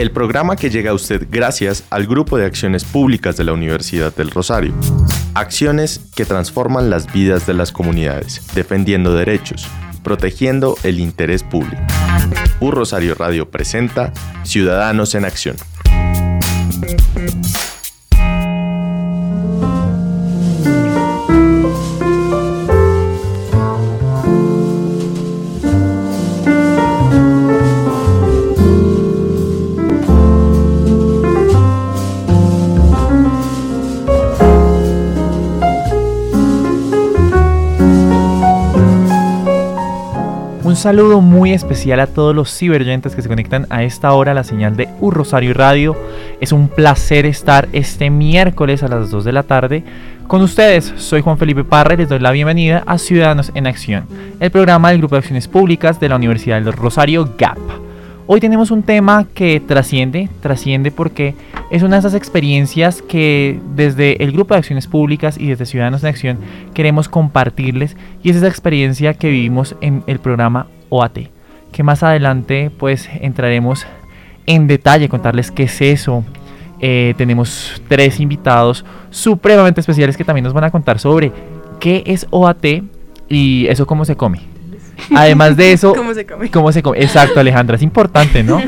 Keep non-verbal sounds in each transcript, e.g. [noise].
El programa que llega a usted gracias al Grupo de Acciones Públicas de la Universidad del Rosario. Acciones que transforman las vidas de las comunidades, defendiendo derechos, protegiendo el interés público. Un Rosario Radio presenta Ciudadanos en Acción. Saludo muy especial a todos los ciberoyentes que se conectan a esta hora a la señal de Un Rosario Radio. Es un placer estar este miércoles a las 2 de la tarde con ustedes. Soy Juan Felipe Parra y les doy la bienvenida a Ciudadanos en Acción, el programa del Grupo de Acciones Públicas de la Universidad del Rosario GAP. Hoy tenemos un tema que trasciende, trasciende porque es una de esas experiencias que desde el Grupo de Acciones Públicas y desde Ciudadanos en Acción queremos compartirles y es esa experiencia que vivimos en el programa OAT, que más adelante pues entraremos en detalle, contarles qué es eso. Eh, tenemos tres invitados supremamente especiales que también nos van a contar sobre qué es OAT y eso cómo se come. Además de eso, ¿Cómo se come? ¿Cómo se come? Exacto, Alejandra, es importante, ¿no?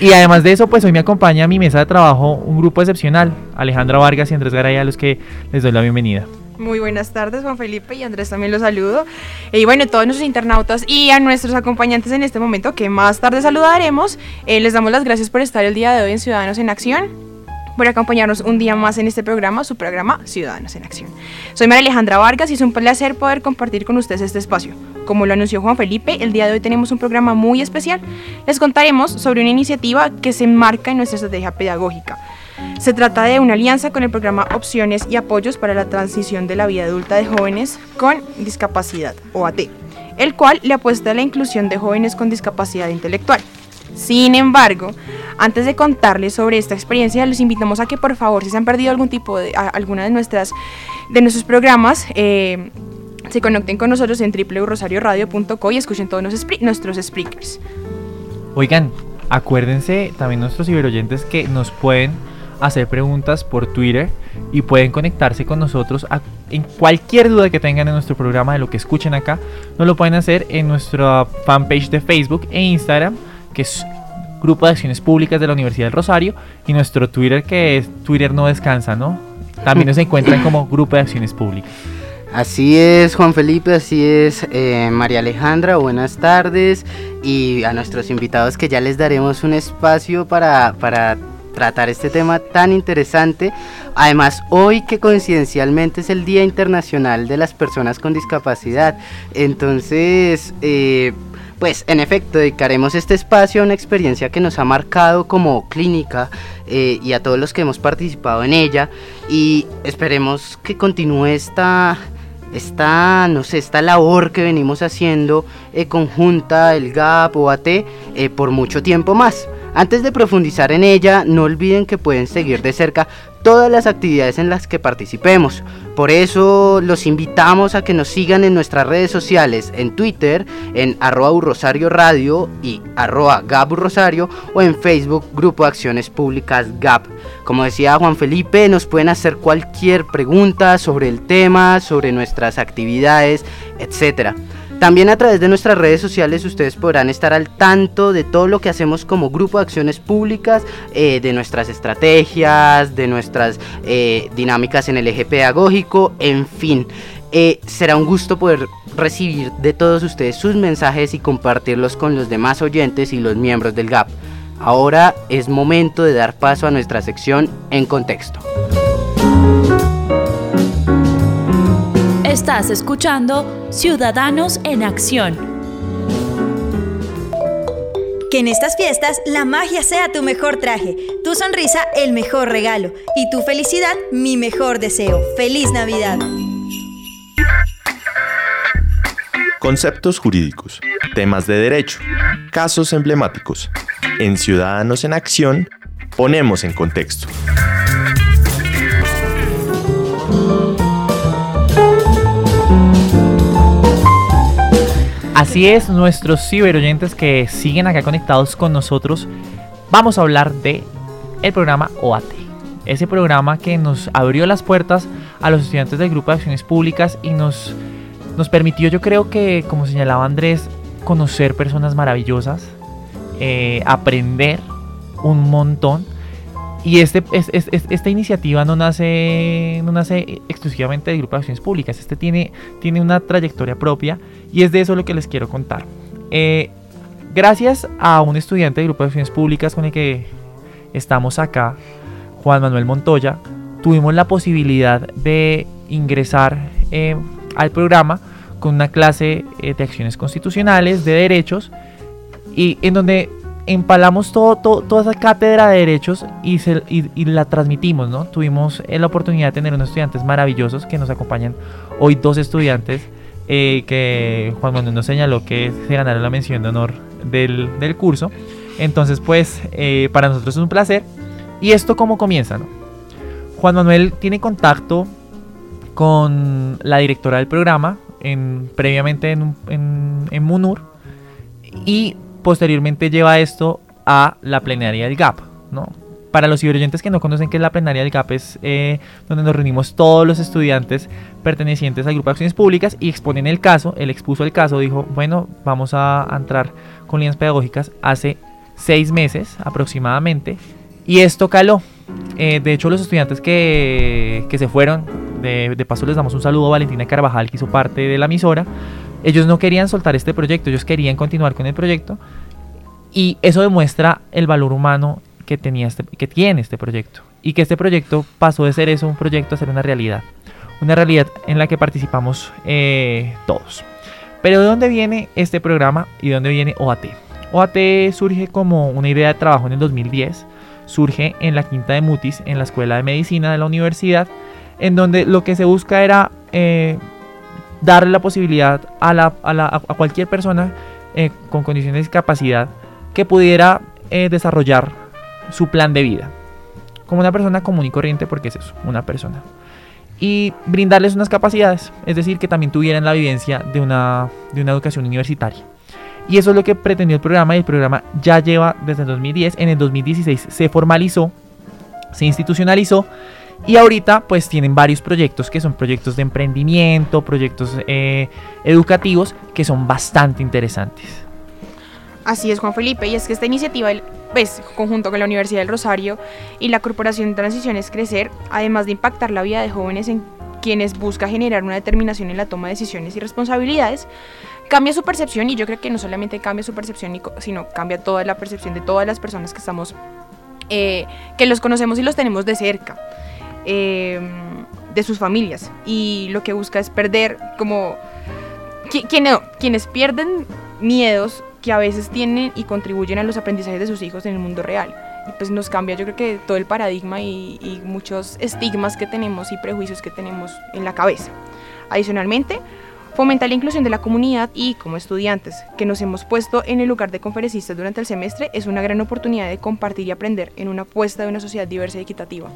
Y además de eso, pues hoy me acompaña a mi mesa de trabajo un grupo excepcional, Alejandra Vargas y Andrés Garay, a los que les doy la bienvenida. Muy buenas tardes, Juan Felipe y Andrés también los saludo. Y bueno, todos nuestros internautas y a nuestros acompañantes en este momento, que más tarde saludaremos, eh, les damos las gracias por estar el día de hoy en Ciudadanos en Acción por acompañarnos un día más en este programa, su programa Ciudadanos en Acción. Soy María Alejandra Vargas y es un placer poder compartir con ustedes este espacio. Como lo anunció Juan Felipe, el día de hoy tenemos un programa muy especial. Les contaremos sobre una iniciativa que se enmarca en nuestra estrategia pedagógica. Se trata de una alianza con el programa Opciones y Apoyos para la Transición de la Vida Adulta de Jóvenes con Discapacidad, OAT, el cual le apuesta a la inclusión de jóvenes con discapacidad intelectual. Sin embargo, antes de contarles sobre esta experiencia, les invitamos a que por favor, si se han perdido algún tipo de alguna de nuestras de nuestros programas, eh, se conecten con nosotros en www.rosarioradio.co y escuchen todos nuestros, speakers. Oigan, acuérdense también nuestros ciberoyentes que nos pueden hacer preguntas por Twitter y pueden conectarse con nosotros en cualquier duda que tengan en nuestro programa de lo que escuchen acá. Nos lo pueden hacer en nuestra fanpage de Facebook e Instagram, que es Grupo de Acciones Públicas de la Universidad del Rosario, y nuestro Twitter, que es Twitter no descansa, ¿no? También nos encuentran como Grupo de Acciones Públicas. Así es, Juan Felipe, así es, eh, María Alejandra, buenas tardes. Y a nuestros invitados que ya les daremos un espacio para, para tratar este tema tan interesante. Además, hoy que coincidencialmente es el Día Internacional de las Personas con Discapacidad. Entonces, eh, pues en efecto, dedicaremos este espacio a una experiencia que nos ha marcado como clínica eh, y a todos los que hemos participado en ella. Y esperemos que continúe esta, esta, no sé, esta labor que venimos haciendo eh, conjunta, el GAP, OAT, eh, por mucho tiempo más. Antes de profundizar en ella, no olviden que pueden seguir de cerca todas las actividades en las que participemos. Por eso los invitamos a que nos sigan en nuestras redes sociales, en Twitter, en arroba Urrosario Radio y arroba Gap Urrosario o en Facebook Grupo de Acciones Públicas GAP. Como decía Juan Felipe, nos pueden hacer cualquier pregunta sobre el tema, sobre nuestras actividades, etcétera. También a través de nuestras redes sociales ustedes podrán estar al tanto de todo lo que hacemos como grupo de acciones públicas, eh, de nuestras estrategias, de nuestras eh, dinámicas en el eje pedagógico, en fin. Eh, será un gusto poder recibir de todos ustedes sus mensajes y compartirlos con los demás oyentes y los miembros del GAP. Ahora es momento de dar paso a nuestra sección en contexto. Estás escuchando Ciudadanos en Acción. Que en estas fiestas la magia sea tu mejor traje, tu sonrisa el mejor regalo y tu felicidad mi mejor deseo. ¡Feliz Navidad! Conceptos jurídicos, temas de derecho, casos emblemáticos. En Ciudadanos en Acción ponemos en contexto. Así es, nuestros ciberoyentes que siguen acá conectados con nosotros, vamos a hablar de el programa OAT. Ese programa que nos abrió las puertas a los estudiantes del Grupo de Acciones Públicas y nos, nos permitió, yo creo que, como señalaba Andrés, conocer personas maravillosas, eh, aprender un montón. Y este, es, es- es- esta iniciativa no nace, no nace exclusivamente del Grupo de Acciones Públicas. Este tiene, tiene una trayectoria propia y es de eso lo que les quiero contar. Eh, gracias a un estudiante del Grupo de Acciones Públicas con el que estamos acá, Juan Manuel Montoya, tuvimos la posibilidad de ingresar eh, al programa con una clase eh, de acciones constitucionales, de derechos, y en donde empalamos todo, todo- toda esa cátedra de derechos y, la transmitimos, ¿no? Tuvimos eh, la oportunidad de tener unos estudiantes maravillosos que nos acompañan hoy, dos estudiantes eh, que Juan Manuel nos señaló que se ganaron la mención de honor del, del curso. Entonces, pues, eh, para nosotros es un placer. ¿Y esto cómo comienza, no? Juan Manuel tiene contacto con la directora del programa, en, previamente en, en, en Munur, y posteriormente lleva esto a la plenaria del GAP, ¿no? Para los ciberoyentes que no conocen qué es la plenaria del GAP, es eh, donde nos reunimos todos los estudiantes pertenecientes al grupo de acciones públicas y exponen el caso. Él expuso el caso, dijo, bueno, vamos a entrar con líneas pedagógicas hace seis meses aproximadamente. Y esto caló. Eh, de hecho, los estudiantes que, que se fueron, de, de paso les damos un saludo a Valentina Carvajal, que hizo parte de la emisora. Ellos no querían soltar este proyecto, ellos querían continuar con el proyecto. Y eso demuestra el valor humano que, tenía este, que tiene este proyecto. Y que este proyecto pasó de ser eso, un proyecto, a ser una realidad. Una realidad en la que participamos eh, todos. Pero ¿de dónde viene este programa y de dónde viene OAT? OAT surge como una idea de trabajo en el 2010. Surge en la quinta de Mutis, en la Escuela de Medicina de la universidad, en donde lo que se busca era eh, darle la posibilidad a, la- a la- a cualquier persona eh, con condiciones de discapacidad que pudiera eh, desarrollar su plan de vida. Como una persona común y corriente, porque es eso, una persona. Y brindarles unas capacidades, es decir, que también tuvieran la vivencia de una, de una educación universitaria. Y eso es lo que pretendió el programa y el programa ya lleva desde el 2010. En el 2016 se formalizó, se institucionalizó y ahorita pues tienen varios proyectos que son proyectos de emprendimiento, proyectos eh, educativos que son bastante interesantes. Así es, Juan Felipe, y es que esta iniciativa, pues, conjunto con la Universidad del Rosario y la Corporación Transiciones Crecer, además de impactar la vida de jóvenes en quienes busca generar una determinación en la toma de decisiones y responsabilidades, cambia su percepción y yo creo que no solamente cambia su percepción, sino cambia toda la percepción de todas las personas que estamos, eh, que los conocemos y los tenemos de cerca, eh, de sus familias. Y lo que busca es perder como qui- quien- quienes pierden miedos que a veces tienen y contribuyen a los aprendizajes de sus hijos en el mundo real. Y pues nos cambia yo creo que todo el paradigma y, y muchos estigmas que tenemos y prejuicios que tenemos en la cabeza. Adicionalmente, fomenta la inclusión de la comunidad y como estudiantes que nos hemos puesto en el lugar de conferencistas durante el semestre es una gran oportunidad de compartir y aprender en una apuesta de una sociedad diversa y equitativa.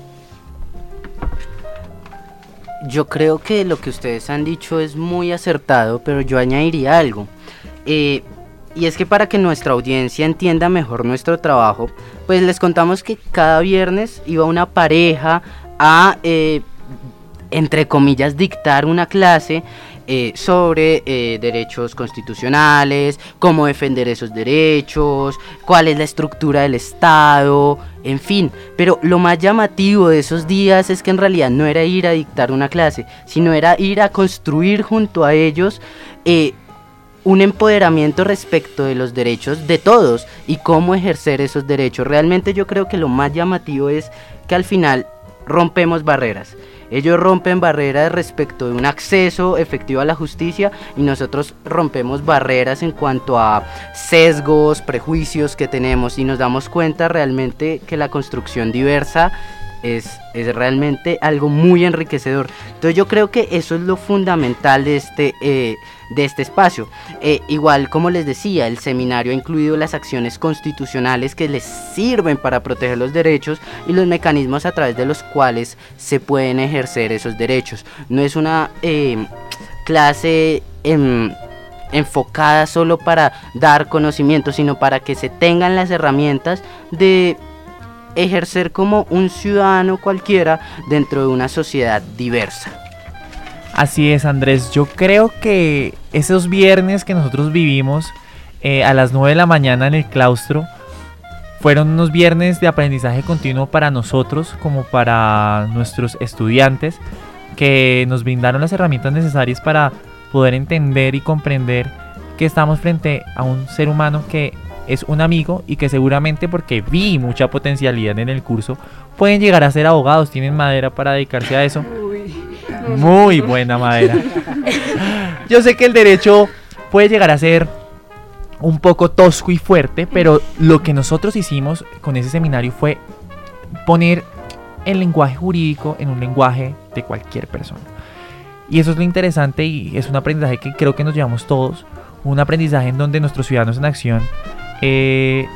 Yo creo que lo que ustedes han dicho es muy acertado, pero yo añadiría algo. Eh, y es que para que nuestra audiencia entienda mejor nuestro trabajo, pues les contamos que cada viernes iba una pareja a, eh, entre comillas, dictar una clase eh, sobre eh, derechos constitucionales, cómo defender esos derechos, cuál es la estructura del Estado, en fin. Pero lo más llamativo de esos días es que en realidad no era ir a dictar una clase, sino era ir a construir junto a ellos eh, un empoderamiento respecto de los derechos de todos y cómo ejercer esos derechos. Realmente yo creo que lo más llamativo es que al final rompemos barreras. Ellos rompen barreras respecto de un acceso efectivo a la justicia y nosotros rompemos barreras en cuanto a sesgos, prejuicios que tenemos y nos damos cuenta realmente que la construcción diversa es, es, realmente algo muy enriquecedor. Entonces yo creo que eso es lo fundamental de este, eh, de este espacio. Eh, igual como les decía, el seminario ha incluido las acciones constitucionales que les sirven para proteger los derechos y los mecanismos a través de los cuales se pueden ejercer esos derechos. No es una eh, clase... Em, enfocada solo para dar conocimiento, sino para que se tengan las herramientas de ejercer como un ciudadano cualquiera dentro de una sociedad diversa. Así es, Andrés. Yo creo que esos viernes que nosotros vivimos eh, a las 9 de la mañana en el claustro fueron unos viernes de aprendizaje continuo para nosotros como para nuestros estudiantes que nos brindaron las herramientas necesarias para poder entender y comprender que estamos frente a un ser humano que es un amigo y que seguramente porque vi mucha potencialidad en el curso pueden llegar a ser abogados, tienen madera para dedicarse a eso. Muy buena madera. Yo sé que el derecho puede llegar a ser un poco tosco y fuerte, pero lo que nosotros hicimos con ese seminario fue poner el lenguaje jurídico en un lenguaje de cualquier persona. Y eso es lo interesante y es un aprendizaje que creo que nos llevamos todos, un aprendizaje en donde nuestros ciudadanos en acción eh,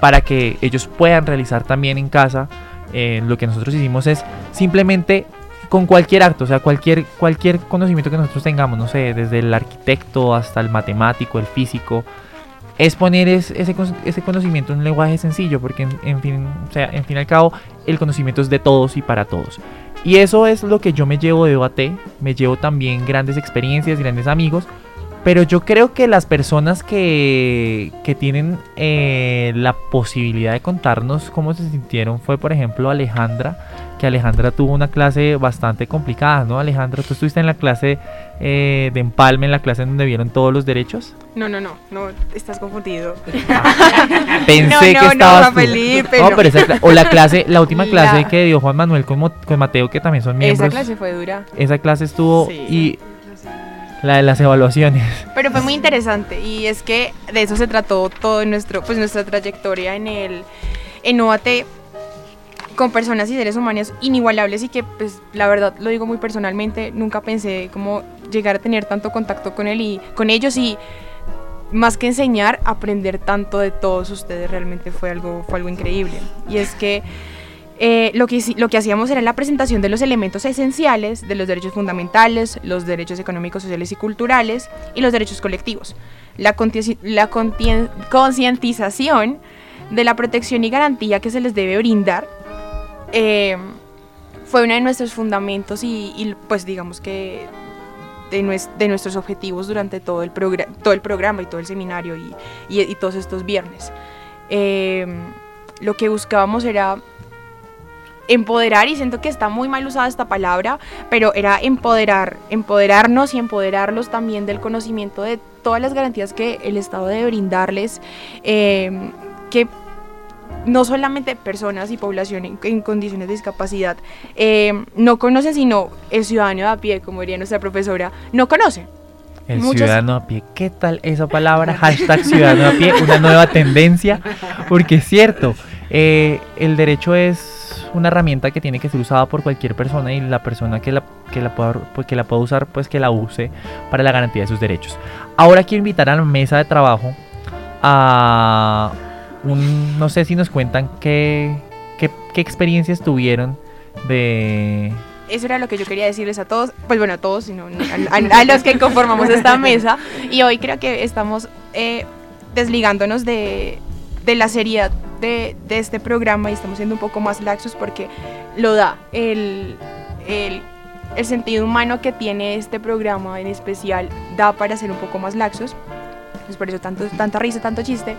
para que ellos puedan realizar también en casa. Eh, lo que nosotros hicimos es simplemente con cualquier acto, o sea, cualquier, cualquier conocimiento que nosotros tengamos, no sé, desde el arquitecto hasta el matemático, el físico, es poner ese, ese, conocimiento en un lenguaje sencillo, porque en, fin, o sea, en fin y al cabo, el conocimiento es de todos y para todos. Y eso es lo que yo me llevo de OAT, me llevo también grandes experiencias, grandes amigos, pero yo creo que las personas que, que tienen eh, la posibilidad de contarnos cómo se sintieron fue, por ejemplo, Alejandra, que Alejandra tuvo una clase bastante complicada, ¿no? Alejandra, ¿tú estuviste en la clase eh, de empalme, en la clase en donde vieron todos los derechos? No, no, no, no, estás confundido. [laughs] Pensé que estabas no, Felipe, no, pero esa, o la clase, la última clase que dio Juan Manuel con, con, Mateo, que también son miembros. Esa clase fue dura. Esa clase estuvo y la de las evaluaciones. Pero fue muy interesante y es que de eso se trató todo nuestro, pues nuestra trayectoria en el en OAT con personas y seres humanos inigualables y que pues la verdad lo digo muy personalmente, nunca pensé cómo llegar a tener tanto contacto con él y con ellos y más que enseñar, aprender tanto de todos ustedes realmente fue algo fue algo increíble. Y es que eh, lo, que, lo que hacíamos era la presentación de los elementos esenciales de los derechos fundamentales, los derechos económicos, sociales y culturales y los derechos colectivos. La, la concientización de la protección y garantía que se les debe brindar eh, fue uno de nuestros fundamentos y, pues digamos que de, de, nuestros objetivos durante todo el, todo el programa y todo el seminario y, y todos estos viernes. Eh, lo que buscábamos era empoderar y siento que está muy mal usada esta palabra, pero era empoderar, empoderarnos y empoderarlos también del conocimiento de todas las garantías que el Estado debe brindarles, eh, que no solamente personas y población en, condiciones de discapacidad eh, no conocen, sino el ciudadano a pie, como diría nuestra profesora, no conoce. El ciudadano a pie, ¿qué tal esa palabra? Hashtag ciudadano a pie, una nueva tendencia, porque es cierto, eh, el derecho es una herramienta que tiene que ser usada por cualquier persona y la persona que la, que la, pueda, pues, que la pueda usar, pues que la use para la garantía de sus derechos. Ahora quiero invitar a la mesa de trabajo a un, no sé si nos cuentan qué, qué, qué experiencias tuvieron de, eso era lo que yo quería decirles a todos, pues bueno, a todos, sino a, los que conformamos esta [laughs] mesa. Y hoy creo que estamos eh, desligándonos de, de, la seriedad de, este programa y estamos siendo un poco más laxos porque lo da el, el, sentido humano que tiene este programa en especial da para ser un poco más laxos. Es por eso tanto, tanta risa, tanto chiste.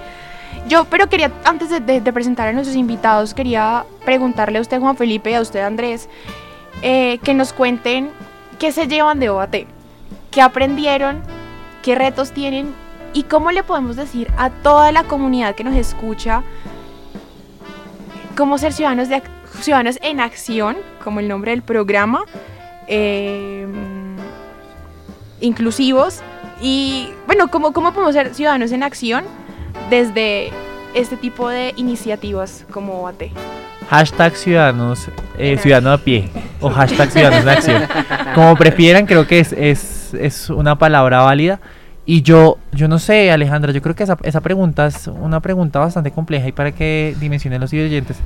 Yo, pero quería, antes de, presentar a nuestros invitados, quería preguntarle a usted, Juan Felipe, y a usted, Andrés, eh, que nos cuenten qué se llevan de OAT, qué aprendieron, qué retos tienen y cómo le podemos decir a toda la comunidad que nos escucha cómo ser ciudadanos Ciudadanos en Acción, como el nombre del programa, eh, inclusivos y bueno, ¿cómo, ¿cómo podemos ser ciudadanos en acción desde este tipo de iniciativas como OAT? Hashtag ciudadanos, eh, ciudadano a pie o hashtag ciudadanos en acción. [laughs] Como prefieran, creo que es, es, es una palabra válida. Y yo, yo no sé, Alejandra, yo creo que esa, esa pregunta es una pregunta bastante compleja y para que dimensionen los oyentes,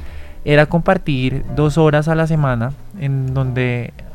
era compartir dos horas a la semana en donde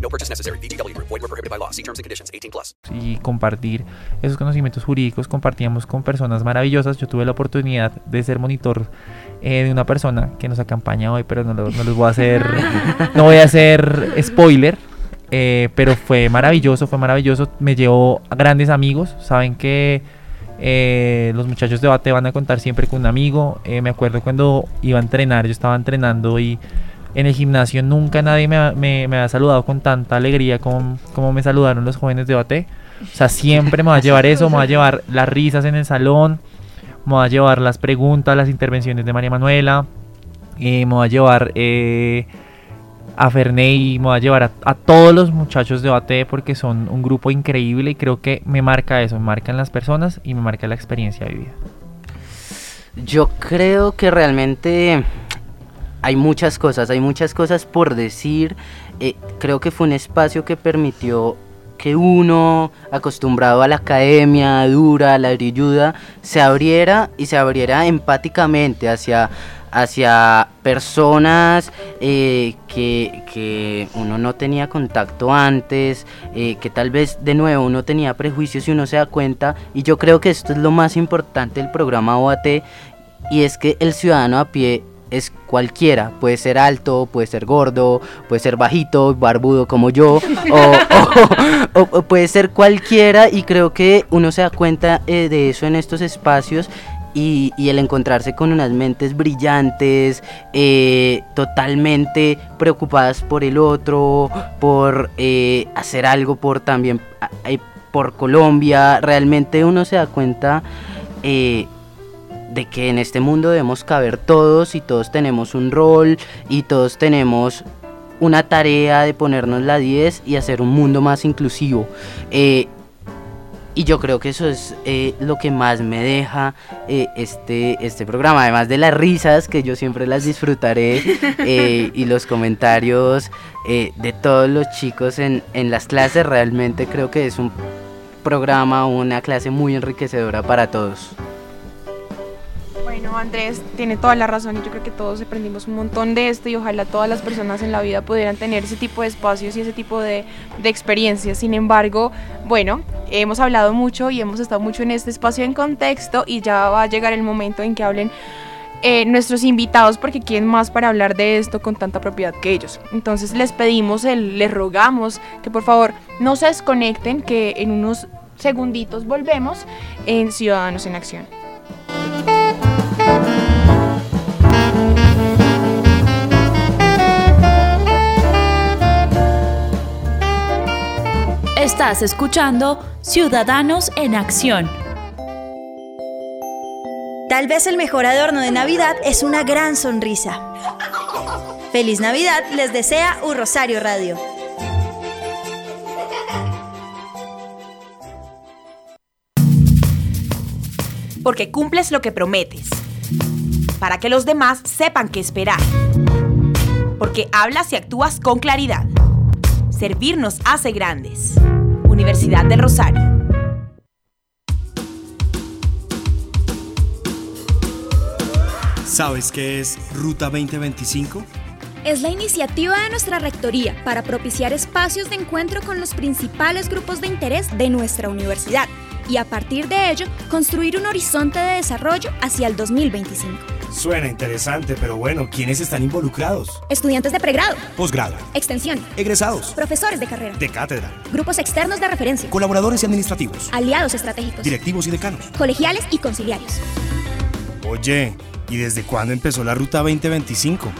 No purchase necessary. Group. Void were prohibited by law. See terms and conditions. 18 plus. y compartir esos conocimientos jurídicos. Compartíamos con personas maravillosas. Yo tuve la oportunidad de ser monitor eh, de una persona que nos acompaña hoy, pero no, lo- no les voy a hacer, [laughs] no voy a hacer spoiler. eh, pero fue maravilloso, fue maravilloso. Me llevó a grandes amigos. Saben que eh, los muchachos de Bate van a contar siempre con un amigo. Eh, me acuerdo cuando iba a entrenar, yo estaba entrenando y en el gimnasio nunca nadie me, ha- saludado con tanta alegría como, me saludaron los jóvenes de Bate. O sea, siempre me va a llevar eso, me va a llevar las risas en el salón, me va a llevar las preguntas, las intervenciones de María Manuela, eh, me va a llevar eh, a Ferney, me va a llevar a, a todos los muchachos de OAT porque son un grupo increíble y creo que me marca eso, me marcan las personas y me marca la experiencia vivida. Yo creo que realmente hay muchas cosas, hay muchas cosas por decir. Eh, creo que fue un espacio que permitió que uno, acostumbrado a la academia dura, a la brilluda, se abriera y se abriera empáticamente hacia, hacia personas eh, que, que uno no tenía contacto antes, eh, que tal vez de nuevo uno tenía prejuicios y uno se da cuenta. Y yo creo que esto es lo más importante del programa OAT y es que el ciudadano a pie es cualquiera, puede ser alto, puede ser gordo, puede ser bajito, barbudo como yo, [laughs] o, o- o- o puede ser cualquiera y creo que uno se da cuenta eh, de eso en estos espacios y, y el encontrarse con unas mentes brillantes, eh, totalmente preocupadas por el otro, por eh, hacer algo por también por Colombia, realmente uno se da cuenta eh, de que en este mundo debemos caber todos y todos tenemos un rol y todos tenemos una tarea de ponernos la 10 y hacer un mundo más inclusivo. Eh, y yo creo que eso es eh, lo que más me deja eh, este, este programa, además de las risas, que yo siempre las disfrutaré, [laughs] eh, y los comentarios de todos los chicos en, en las clases, realmente creo que es un programa, una clase muy enriquecedora para todos. Bueno, Andrés tiene toda la razón yo creo que todos aprendimos un montón de esto y ojalá todas las personas en la vida pudieran tener ese tipo de espacios y ese tipo de, de experiencias. Sin embargo, bueno, hemos hablado mucho y hemos estado mucho en este espacio en contexto y ya va a llegar el momento en que hablen eh, nuestros invitados porque quién más para hablar de esto con tanta propiedad que ellos. Entonces les pedimos, les rogamos que por favor no se desconecten, que en unos segunditos volvemos en Ciudadanos en Acción. Estás escuchando Ciudadanos en Acción. Tal vez el mejor adorno de Navidad es una gran sonrisa. Feliz Navidad les desea un Rosario Radio. porque cumples lo que prometes, para que los demás sepan qué esperar, porque hablas y actúas con claridad. Servir nos hace grandes. Universidad del Rosario. ¿Sabes qué es Ruta 2025? Es la iniciativa de nuestra Rectoría para propiciar espacios de encuentro con los principales grupos de interés de nuestra universidad y a partir de ello construir un horizonte de desarrollo hacia el 2025. Suena interesante, pero bueno, ¿quiénes están involucrados? Estudiantes de pregrado, Posgrado, extensión, egresados, profesores de carrera, de cátedra, grupos externos de referencia, colaboradores y administrativos, aliados estratégicos, directivos y decanos. colegiales y conciliarios. Oye, ¿y desde cuándo empezó la Ruta 2025?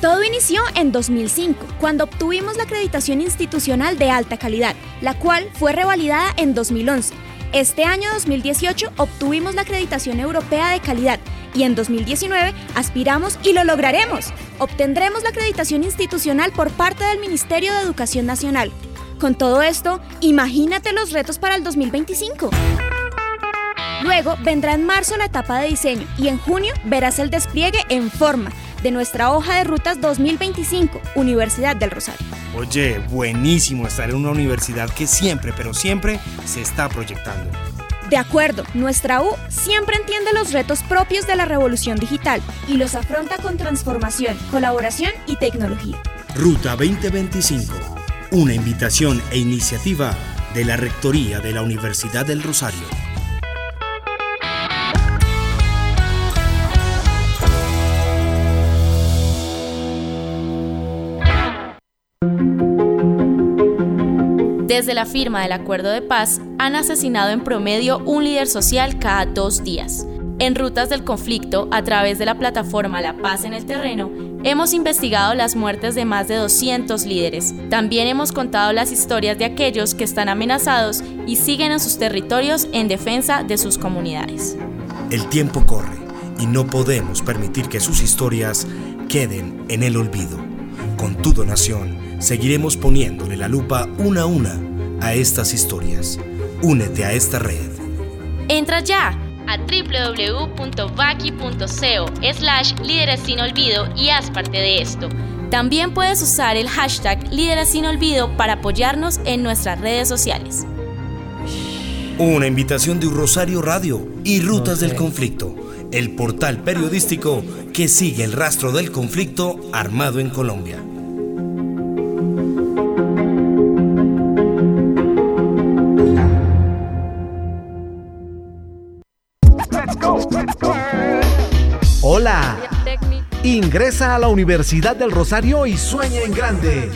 Todo inició en 2005, cuando obtuvimos la acreditación institucional de alta calidad, la cual fue revalidada en 2011. Este año 2018 obtuvimos la acreditación europea de calidad y en 2019 aspiramos y lo lograremos. Obtendremos la acreditación institucional por parte del Ministerio de Educación Nacional. Con todo esto, imagínate los retos para el 2025. Luego vendrá en marzo la etapa de diseño y en junio verás el despliegue en forma de nuestra hoja de rutas 2025, Universidad del Rosario. Oye, buenísimo estar en una universidad que siempre, pero siempre se está proyectando. De acuerdo, nuestra U siempre entiende los retos propios de la revolución digital y los afronta con transformación, colaboración y tecnología. Ruta 2025, una invitación e iniciativa de la Rectoría de la Universidad del Rosario. Desde la firma del acuerdo de paz, han asesinado en promedio un líder social cada dos días. En Rutas del Conflicto, a través de la plataforma La Paz en el Terreno, hemos investigado las muertes de más de 200 líderes. También hemos contado las historias de aquellos que están amenazados y siguen en sus territorios en defensa de sus comunidades. El tiempo corre y no podemos permitir que sus historias queden en el olvido. Con tu donación, seguiremos poniéndole la lupa una a una a estas historias. Únete a esta red. Entra ya a www.vaki.co slash líderes sin olvido y haz parte de esto. También puedes usar el hashtag líderes sin olvido para apoyarnos en nuestras redes sociales. Una invitación de un Rosario Radio y Rutas del Conflicto, el portal periodístico que sigue el rastro del conflicto armado en Colombia. Ingresa a la Universidad del Rosario y sueña en grande.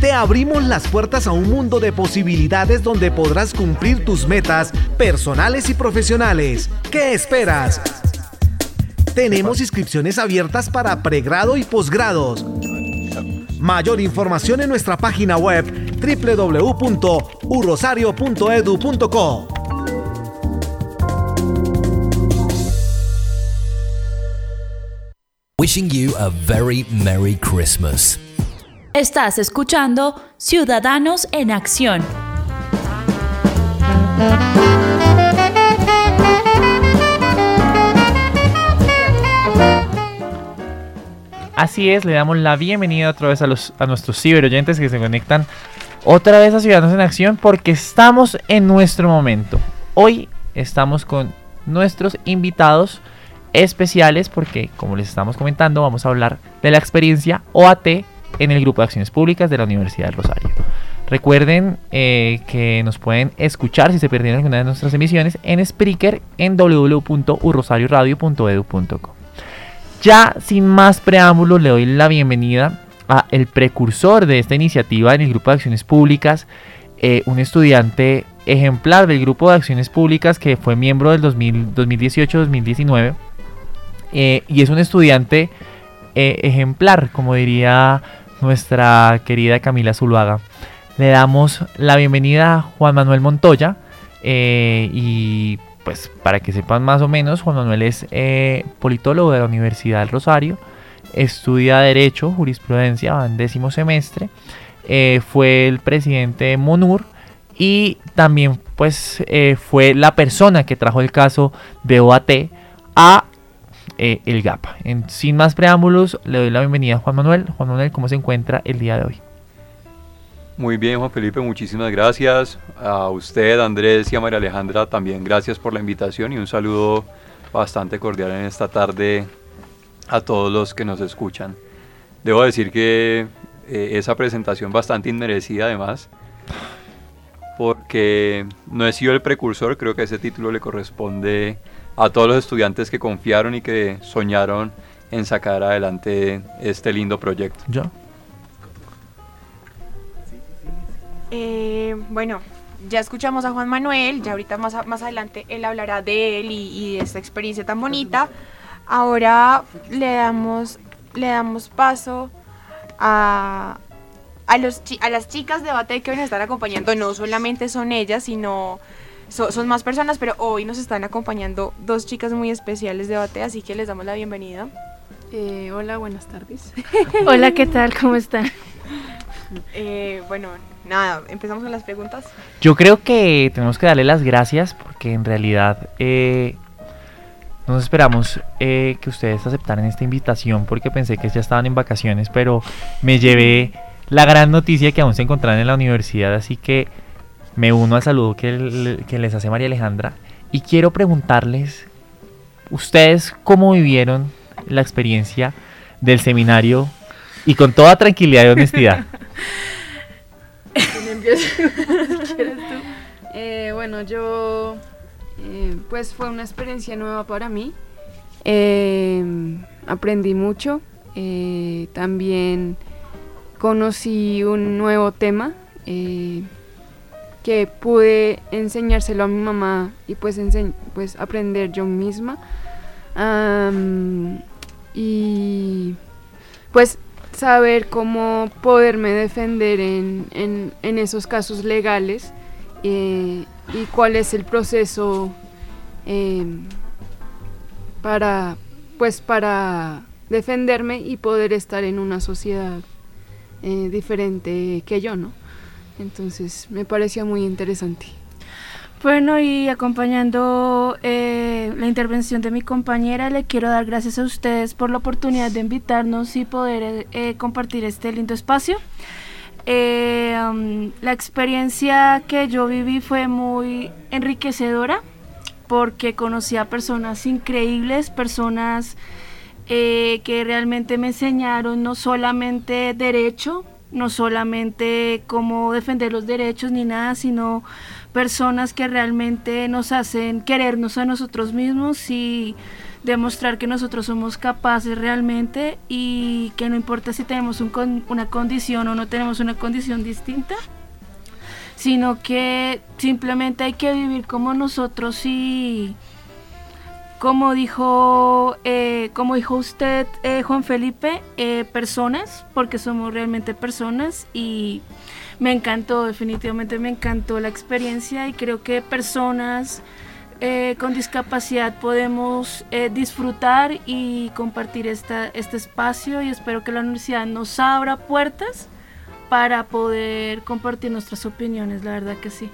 Te abrimos las puertas a un mundo de posibilidades donde podrás cumplir tus metas personales y profesionales. ¿Qué esperas? Tenemos inscripciones abiertas para pregrado y posgrados. Mayor información en nuestra página web www.urosario.edu.co. Wishing you a very Merry Christmas. Estás escuchando Ciudadanos en Acción. Así es, le damos la bienvenida otra vez a, los, a nuestros ciberoyentes que se conectan otra vez a Ciudadanos en Acción porque estamos en nuestro momento. Hoy estamos con nuestros invitados especiales porque, como les estamos comentando, vamos a hablar de la experiencia OAT en el Grupo de Acciones Públicas de la Universidad del Rosario. Recuerden eh, que nos pueden escuchar si se perdieron alguna de nuestras emisiones en Spreaker en www.urrosarioradio.edu.co. Ya sin más preámbulos, le doy la bienvenida a el precursor de esta iniciativa en el Grupo de Acciones Públicas, eh, un estudiante ejemplar del Grupo de Acciones Públicas que fue miembro del 2018-2019 eh, y es un estudiante eh, ejemplar, como diría nuestra querida Camila Zuluaga. Le damos la bienvenida a Juan Manuel Montoya eh, y pues para que sepan más o menos, Juan Manuel es politólogo de la Universidad del Rosario, estudia Derecho, Jurisprudencia, va en décimo semestre, fue el presidente de MONUR y también pues fue la persona que trajo el caso de OAT a eh, el GAPA. En- sin más preámbulos, le doy la bienvenida a Juan Manuel. Juan Manuel, ¿cómo se encuentra el día de hoy? Muy bien, Juan Felipe, muchísimas gracias. A usted, Andrés y a María Alejandra también gracias por la invitación y un saludo bastante cordial en esta tarde a todos los que nos escuchan. Debo decir que eh, esa presentación bastante inmerecida además, porque no he sido el precursor, creo que ese título le corresponde a todos los estudiantes que confiaron y que soñaron en sacar adelante este lindo proyecto. ¿Yo? Eh, bueno, ya escuchamos a Juan Manuel, ya ahorita más, a- más adelante él hablará de él y, y de esta experiencia tan bonita. Ahora le damos, le damos paso a, a, los, a las chicas de Bate que hoy nos están acompañando. No solamente son ellas, sino so- son más personas, pero hoy nos están acompañando dos chicas muy especiales de Bate, así que les damos la bienvenida. Eh, hola, buenas tardes. [laughs] Hola, ¿qué tal? ¿Cómo están? Eh, bueno, nada, empezamos con las preguntas. Yo creo que tenemos que darle las gracias porque en realidad eh, nos esperamos eh, que ustedes aceptaran esta invitación porque pensé que ya estaban en vacaciones, pero me llevé la gran noticia que aún se encontraban en la universidad, así que me uno al saludo que, el- que les hace María Alejandra y quiero preguntarles, ¿ustedes cómo vivieron la experiencia del seminario y con toda tranquilidad y honestidad? [laughs] [laughs] Eh, bueno, yo, eh, pues fue una experiencia nueva para mí. Eh, aprendí mucho. eh, también conocí un nuevo tema eh, que pude enseñárselo a mi mamá y pues, pues aprender yo misma. Y pues saber cómo poderme defender en, en- esos casos legales eh, y cuál es el proceso eh, para pues para defenderme y poder estar en una sociedad eh, diferente que yo, ¿no? Entonces me pareció muy interesante. Bueno, y acompañando eh, la intervención de mi compañera, le quiero dar gracias a ustedes por la oportunidad de invitarnos y poder eh, compartir este lindo espacio. Eh, um, la experiencia que yo viví fue muy enriquecedora porque conocí a personas increíbles, personas eh, que realmente me enseñaron no solamente derecho, no solamente cómo defender los derechos ni nada, sino personas que realmente nos hacen querernos a nosotros mismos y demostrar que nosotros somos capaces realmente y que no importa si tenemos una condición o no tenemos una condición distinta, sino que simplemente hay que vivir como nosotros y como dijo, eh, como dijo usted, eh, Juan Felipe, eh, personas, porque somos realmente personas y me encantó, definitivamente me encantó la experiencia y creo que personas eh, con discapacidad podemos eh, disfrutar y compartir esta, este espacio y espero que la universidad nos abra puertas para poder compartir nuestras opiniones, la verdad que sí.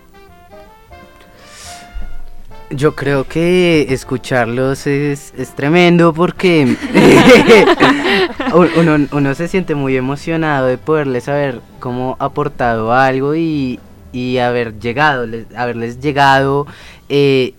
Yo creo que escucharlos es, es tremendo porque [laughs] un- uno, uno se siente muy emocionado de poderles haber como aportado algo y, y haber llegado, les- haberles llegado. eh,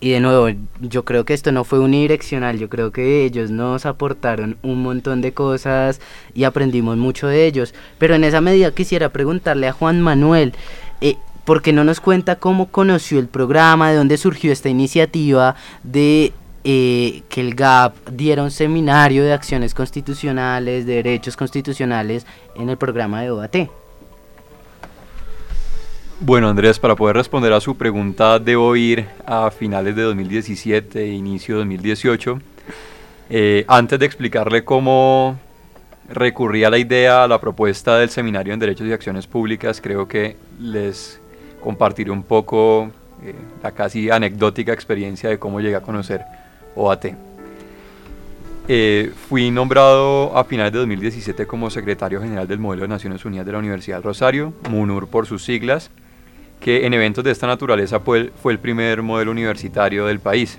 y de nuevo, yo creo que esto no fue unidireccional, yo creo que ellos nos aportaron un montón de cosas y aprendimos mucho de ellos. Pero en esa medida quisiera preguntarle a Juan Manuel, eh, ¿por qué no nos cuenta cómo conoció el programa, de dónde surgió esta iniciativa de eh, que el GAP diera un seminario de acciones constitucionales, de derechos constitucionales en el programa de OAT? Bueno, Andrés, para poder responder a su pregunta, debo ir a finales de 2017 e inicio de 2018. Eh, antes de explicarle cómo recurrí a la idea, a la propuesta del Seminario en Derechos y Acciones Públicas, creo que les compartiré un poco eh, la casi anecdótica experiencia de cómo llegué a conocer OAT. Eh, fui nombrado a finales de 2017 como secretario general del Modelo de Naciones Unidas de la Universidad del Rosario, MUNUR por sus siglas, que en eventos de esta naturaleza fue fue el primer modelo universitario del país.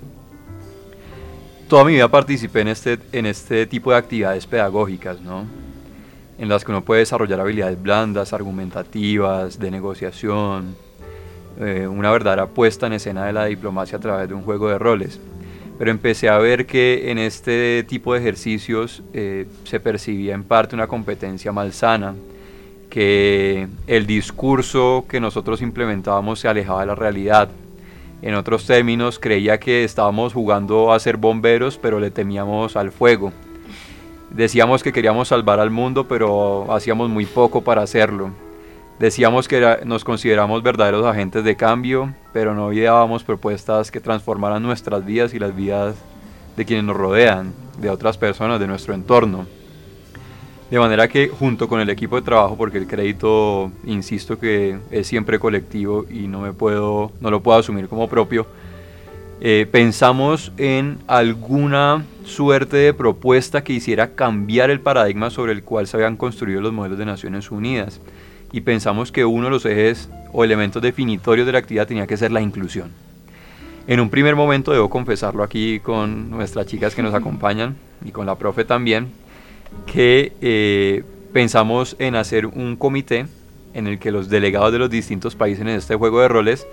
Toda mi vida participé en este, en este tipo de actividades pedagógicas, ¿no? en las que uno puede desarrollar habilidades blandas, argumentativas, de negociación, eh, una verdadera puesta en escena de la diplomacia a través de un juego de roles. Pero empecé a ver que en este tipo de ejercicios eh, se percibía en parte una competencia malsana, que el discurso que nosotros implementábamos se alejaba de la realidad, En otros términos, creía que estábamos jugando a ser bomberos, pero le temíamos al fuego. Decíamos que queríamos salvar al mundo, pero hacíamos muy poco para hacerlo. Decíamos que nos consideramos verdaderos agentes de cambio, pero no ideábamos propuestas que transformaran nuestras vidas y las vidas de quienes nos rodean, de otras personas, de nuestro entorno. De manera que junto con el equipo de trabajo, porque el crédito, insisto que es siempre colectivo y no, me puedo, no lo puedo asumir como propio, eh, pensamos en alguna suerte de propuesta que hiciera cambiar el paradigma sobre el cual se habían construido los modelos de Naciones Unidas. Y pensamos que uno de los ejes o elementos definitorios de la actividad tenía que ser la inclusión. En un primer momento, debo confesarlo aquí con nuestras chicas que nos acompañan y con la profe también, que eh, pensamos en hacer un comité en el que los delegados de los distintos países en este juego de roles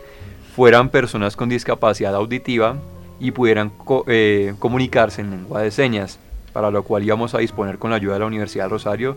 fueran personas con discapacidad auditiva y pudieran eh, comunicarse en lengua de señas, para lo cual íbamos a disponer con la ayuda de la Universidad de Rosario.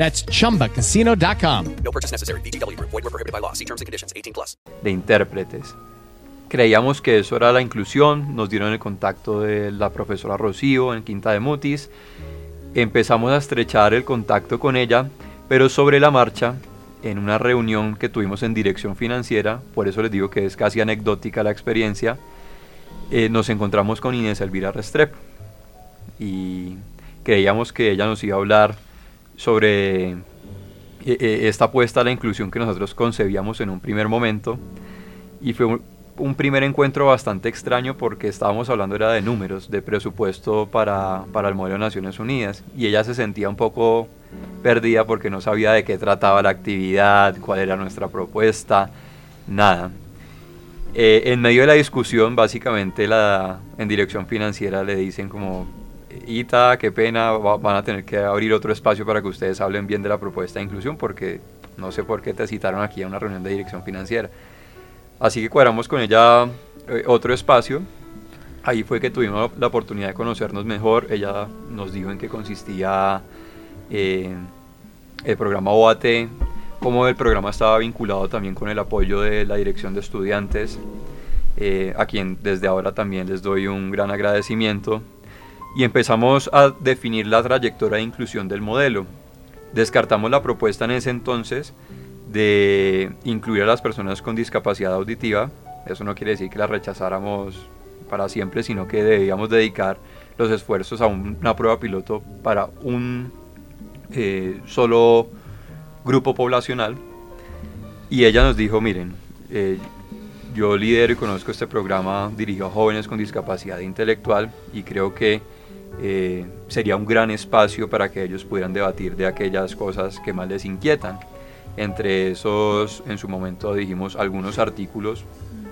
That's chumbacasino.com. No purchase necessary. BGW. Void were prohibited by law. See terms and conditions. 18 plus. De intérpretes. Creíamos que eso era la inclusión. Nos dieron el contacto de la profesora Rocío en Quinta de Mutis. Empezamos a estrechar el contacto con ella, pero sobre la marcha, en una reunión que tuvimos en dirección financiera, por eso les digo que es casi anecdótica la experiencia, eh, nos encontramos con Inés Elvira Restrepo y creíamos que ella nos iba a hablar sobre eh, eh, esta apuesta a la inclusión que nosotros concebíamos en un primer momento y fue un, primer encuentro bastante extraño porque estábamos hablando era de números, de presupuesto para, para el modelo de Naciones Unidas y ella se sentía un poco perdida porque no sabía de qué trataba la actividad, cuál era nuestra propuesta, nada. Eh, en medio de la discusión, básicamente la, en dirección financiera le dicen como, Ita, qué pena, van a tener que abrir otro espacio para que ustedes hablen bien de la propuesta de inclusión porque no sé por qué te citaron aquí a una reunión de dirección financiera. Así que cuadramos con ella eh, otro espacio. Ahí fue que tuvimos la oportunidad de conocernos mejor. Ella nos dijo en qué consistía eh, el programa OAT, cómo el programa estaba vinculado también con el apoyo de la dirección de estudiantes, eh, a quien desde ahora también les doy un gran agradecimiento y empezamos a definir la trayectoria de inclusión del modelo. Descartamos la propuesta en ese entonces de incluir a las personas con discapacidad auditiva. Eso no quiere decir que la rechazáramos para siempre, sino que debíamos dedicar los esfuerzos a una prueba piloto para un eh, solo grupo poblacional. Y ella nos dijo, miren, eh, yo lidero y conozco este programa dirigido a jóvenes con discapacidad intelectual y creo que eh, sería un gran espacio para que ellos pudieran debatir de aquellas cosas que más les inquietan. Entre esos, en su momento dijimos algunos artículos,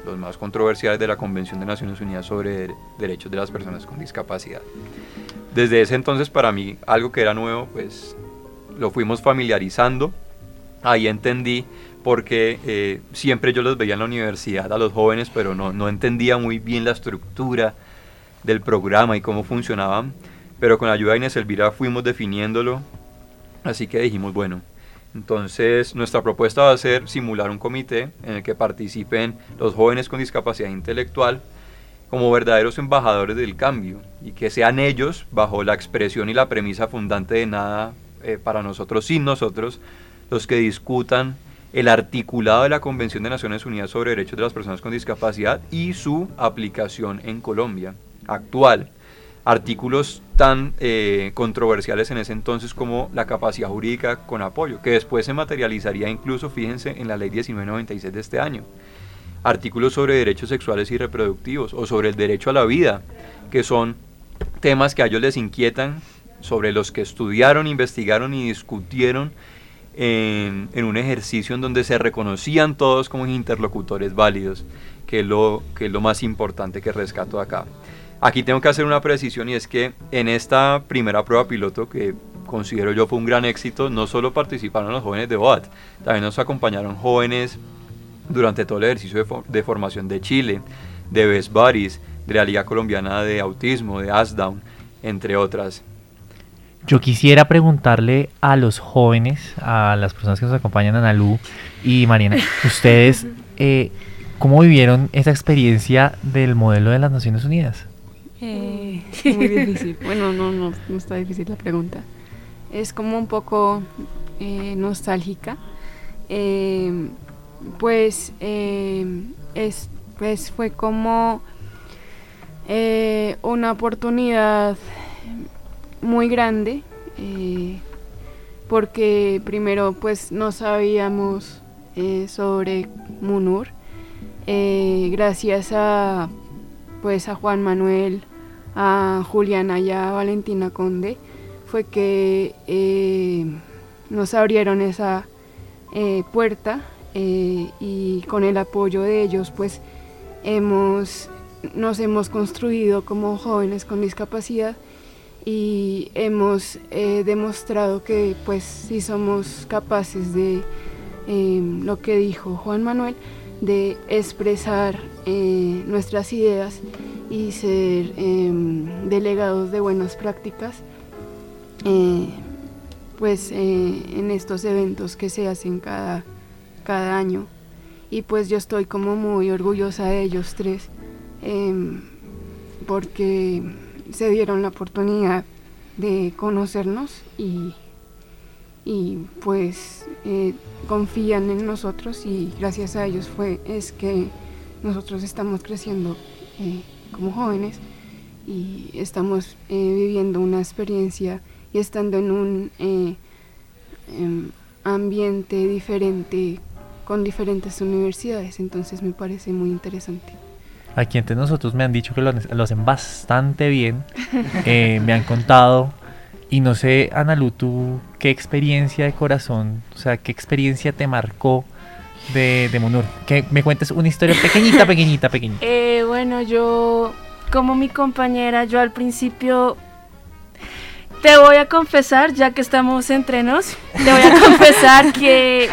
los más controversiales de la Convención de Naciones Unidas sobre Derechos de las Personas con Discapacidad. Desde ese entonces para mí algo que era nuevo, pues lo fuimos familiarizando. Ahí entendí porque eh, siempre yo los veía en la universidad a los jóvenes, pero no, no entendía muy bien la estructura del programa y cómo funcionaban, pero con la ayuda de Inés Elvira fuimos definiéndolo, así que dijimos, bueno, entonces nuestra propuesta va a ser simular un comité en el que participen los jóvenes con discapacidad intelectual como verdaderos embajadores del cambio y que sean ellos, bajo la expresión y la premisa fundante de nada eh, para nosotros sin nosotros, los que discutan el articulado de la Convención de Naciones Unidas sobre Derechos de las Personas con Discapacidad y su aplicación en Colombia actual. artículos tan eh, controversiales en ese entonces como la capacidad jurídica con apoyo, que después se materializaría incluso, fíjense, en la ley 1996 de este año. Artículos sobre derechos sexuales y reproductivos o sobre el derecho a la vida, que son temas que a ellos les inquietan, sobre los que estudiaron, investigaron y discutieron en, en un ejercicio en donde se reconocían todos como interlocutores válidos, que es lo, que es lo más importante que rescato acá. Aquí tengo que hacer una precisión y es que en esta primera prueba piloto que considero yo fue un gran éxito, no solo participaron los jóvenes de OAT, también nos acompañaron jóvenes durante todo el ejercicio de, de formación de Chile, de Best Buddies, de la Liga Colombiana de Autismo, de ASDOWN, entre otras. Yo quisiera preguntarle a los jóvenes, a las personas que nos acompañan, a Nalu y Mariana, [laughs] ustedes, eh, ¿cómo vivieron esa experiencia del modelo de las Naciones Unidas? Eh, muy difícil. [laughs] Bueno, no, no, no está difícil la pregunta. Es como un poco eh, nostálgica. Eh, pues, es, pues fue como una oportunidad muy grande porque primero pues no sabíamos sobre Munur gracias a pues a Juan Manuel a Juliana y a Valentina Conde fue que eh, nos abrieron esa eh, puerta eh, y con el apoyo de ellos pues hemos nos hemos construido como jóvenes con discapacidad y hemos demostrado que pues sí somos capaces de lo que dijo Juan Manuel de expresar eh, nuestras ideas y ser em, delegados de buenas prácticas eh, pues eh, en estos eventos que se hacen cada, cada año. Y pues yo estoy como muy orgullosa de ellos tres em, porque se dieron la oportunidad de conocernos y, y pues eh, confían en nosotros y gracias a ellos fue es que nosotros estamos creciendo eh, como jóvenes y estamos eh, viviendo una experiencia y estando en un eh, em, ambiente diferente con diferentes universidades. Entonces me parece muy interesante. Aquí entre nosotros me han dicho que lo, hacen bastante bien, me han contado, y no sé, Analu, tú, ¿qué experiencia de corazón, o sea, qué experiencia te marcó de, de Munur? Que me cuentes una historia pequeñita, [laughs] pequeñita, pequeñita. Eh, bueno, yo, como mi compañera, yo al principio te voy a confesar, ya que estamos entre nos, te voy a confesar [laughs] que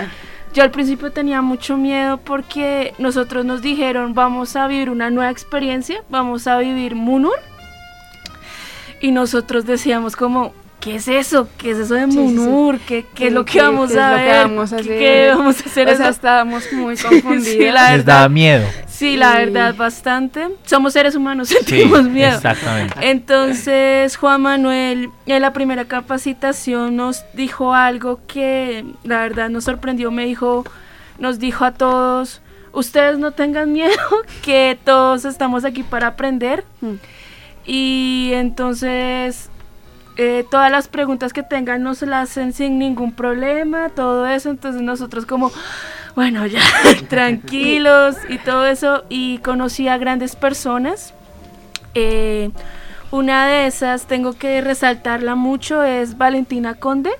yo al principio tenía mucho miedo porque nosotros nos dijeron vamos a vivir una nueva experiencia, vamos a vivir Munur. Y nosotros decíamos como, ¿qué es eso? ¿Qué es eso de Sí, sí, sí. Munur? ¿Qué, qué es lo que ¿Qué- vamos qué a que ver? vamos a ¿Qué- hacer? ¿Qué vamos a hacer? O sea, estábamos muy [laughs] Sí, confundidas. la Les daba miedo. Sí, la verdad, bastante. Somos seres humanos, [laughs] sentimos miedo. exactamente. Entonces, Juan Manuel, en la primera capacitación nos dijo algo que la verdad nos sorprendió. Me dijo, nos dijo a todos, ustedes no tengan miedo, [laughs] que todos estamos aquí para aprender. Y entonces, eh, todas las preguntas que tengan nos las hacen sin ningún problema, todo eso. Entonces nosotros como, bueno, ya, [laughs] tranquilos y todo eso. Y conocí a grandes personas. Eh, una de esas, tengo que resaltarla mucho, es Valentina Conde,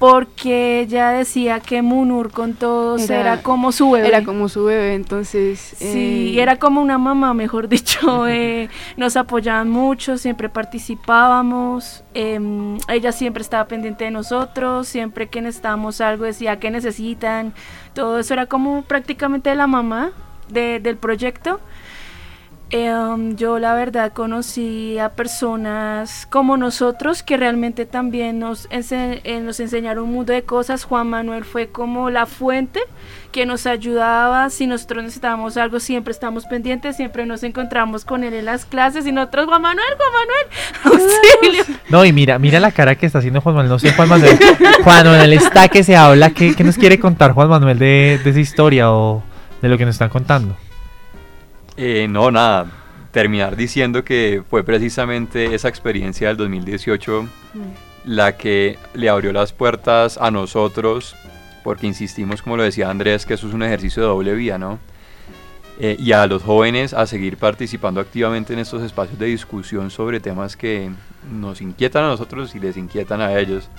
porque ella decía que Munur con todos era, como su bebé. Era como su bebé, entonces... Sí, eh, era como una mamá, mejor dicho. [laughs] eh, nos apoyaban mucho, siempre participábamos. em, ella siempre estaba pendiente de nosotros, siempre que necesitábamos algo decía que necesitan. Todo eso era como prácticamente la mamá de- del proyecto. Em, yo la verdad conocí a personas como nosotros que realmente también nos, eh, nos enseñaron un mundo de cosas. Juan Manuel fue como la fuente que nos ayudaba. Si nosotros necesitábamos algo, siempre estamos pendientes, siempre nos encontramos con él en las clases y nosotros, Juan Manuel, Juan Manuel, [laughs] auxilio. No, y mira, mira la cara que está haciendo Juan Manuel. No sé, Juan Manuel. Juan Manuel está que se habla. ¿Qué, qué nos quiere contar Juan Manuel de, de esa historia o de lo que nos están contando? Eh, no, nada. terminar diciendo que fue precisamente esa experiencia del 2018 la que le abrió las puertas a nosotros, porque insistimos, como lo decía Andrés, que eso es un ejercicio de doble vía, ¿no? Eh, y a los jóvenes a seguir participando activamente en estos espacios de discusión sobre temas que nos inquietan a nosotros y les inquietan a ellos.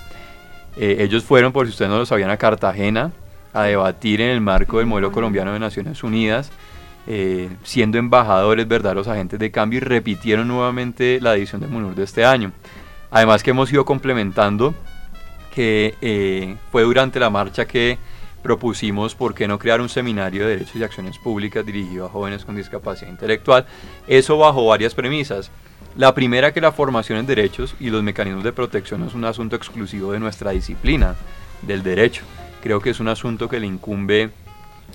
Eh, ellos fueron, por si ustedes no lo sabían, a Cartagena a debatir en el marco del modelo colombiano de Naciones Unidas, eh, siendo embajadores, verdaderos agentes de cambio y repitieron nuevamente la edición del MUNUR de este año. Además que hemos ido complementando, que fue durante la marcha que propusimos por qué no crear un seminario de derechos y acciones públicas dirigido a jóvenes con discapacidad intelectual. Eso bajo varias premisas. La primera que la formación en derechos y los mecanismos de protección no es un asunto exclusivo de nuestra disciplina, del derecho. Creo que es un asunto que le incumbe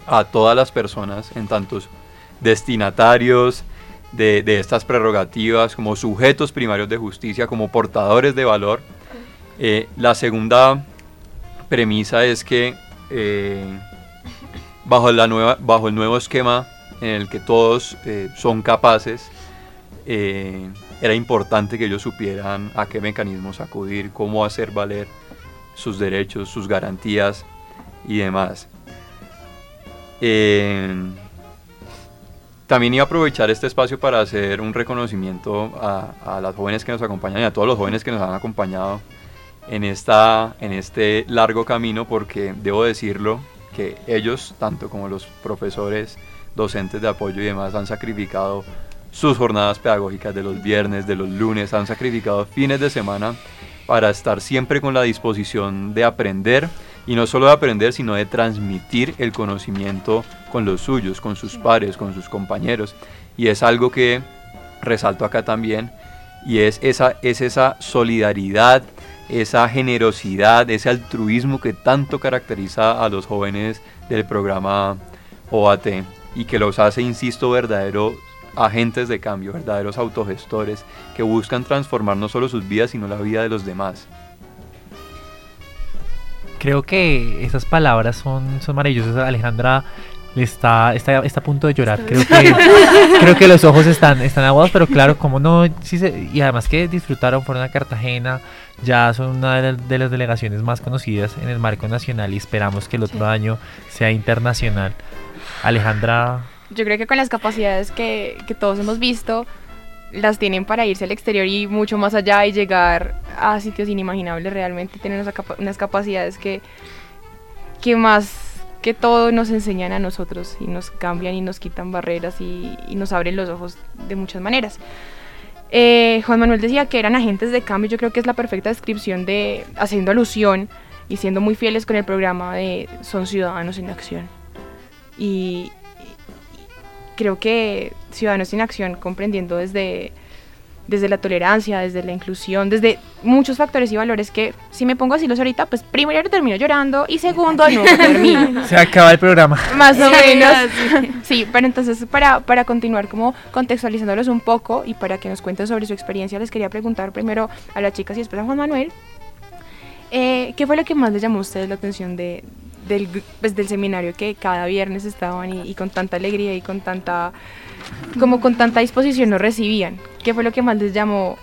a todas las personas, en tantos destinatarios de, estas prerrogativas, como sujetos primarios de justicia, como portadores de valor. Eh, la segunda premisa es que eh, bajo, la nueva, bajo el nuevo esquema en el que todos eh, son capaces, eh, era importante que ellos supieran a qué mecanismos acudir, cómo hacer valer sus derechos, sus garantías y demás. También iba a aprovechar este espacio para hacer un reconocimiento a, a, las jóvenes que nos acompañan y a todos los jóvenes que nos han acompañado en, esta, en este largo camino porque debo decirlo que ellos, tanto como los profesores, docentes de apoyo y demás, han sacrificado sus jornadas pedagógicas de los viernes, de los lunes, han sacrificado fines de semana para estar siempre con la disposición de aprender y no solo de aprender, sino de transmitir el conocimiento con los suyos, con sus pares, con sus compañeros. Y es algo que resalto acá también, y es esa, es esa solidaridad esa generosidad, ese altruismo que tanto caracteriza a los jóvenes del programa OAT y que los hace, insisto, verdaderos agentes de cambio, verdaderos autogestores que buscan transformar no solo sus vidas, sino la vida de los demás. Creo que esas palabras son, son maravillosas. Alejandra está, está, está a punto de llorar. Creo que, [laughs] creo que los ojos están, están aguados, pero claro, como no, sí y además que disfrutaron, fueron a Cartagena, ya son una de las delegaciones más conocidas en el marco nacional y esperamos que el otro año sea internacional. Alejandra. Yo creo que con las capacidades que, que todos hemos visto, las tienen para irse al exterior y mucho más allá y llegar a sitios inimaginables. Realmente tienen unas capacidades que, que más que todo nos enseñan a nosotros y nos cambian y nos quitan barreras y, nos abren los ojos de muchas maneras. Eh, Juan Manuel decía que eran agentes de cambio, yo creo que es la perfecta descripción de, haciendo alusión y siendo muy fieles con el programa de Son Ciudadanos en Acción. Y, creo que Ciudadanos en Acción, comprendiendo desde desde la tolerancia, desde la inclusión, desde muchos factores y valores que si me pongo así los ahorita, pues primero termino llorando y segundo no [laughs] termino. Se acaba el programa. Más o menos. Sí, pero entonces para, para continuar como contextualizándolos un poco y para que nos cuenten sobre su experiencia, les quería preguntar primero a las chicas y después a Juan Manuel, eh, ¿qué fue lo que más les llamó a ustedes la atención de, del, pues, del seminario que cada viernes estaban y, y con tanta alegría y con tanta como con tanta disposición nos recibían. ¿Qué fue lo que más les llamó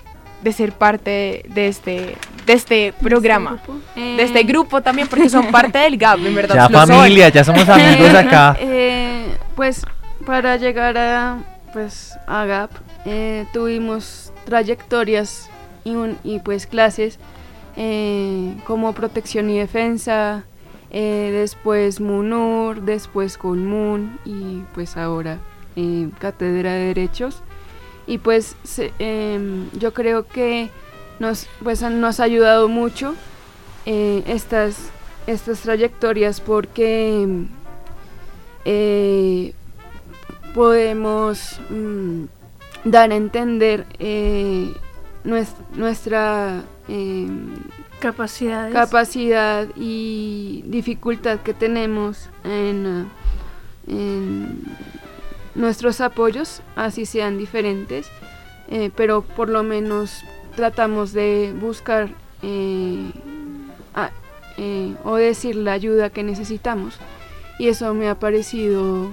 de ser parte de, este de este programa, de este eh. grupo también, porque son parte del GAP, en verdad. [laughs] Ya familia, ya somos amigos acá. Eh, pues para llegar a pues a GAP eh, tuvimos trayectorias y, y pues clases como protección y defensa, después MUNUR, después COLMUN y pues ahora eh, cátedra de derechos. Y pues em, yo creo que nos pues nos ha ayudado mucho eh, estas estas trayectorias porque eh, podemos mm, dar a entender nuestra, em, capacidad y dificultad que tenemos en nuestros apoyos, así sean diferentes, eh, pero por lo menos tratamos de buscar eh, eh, o decir la ayuda que necesitamos. Y eso me ha parecido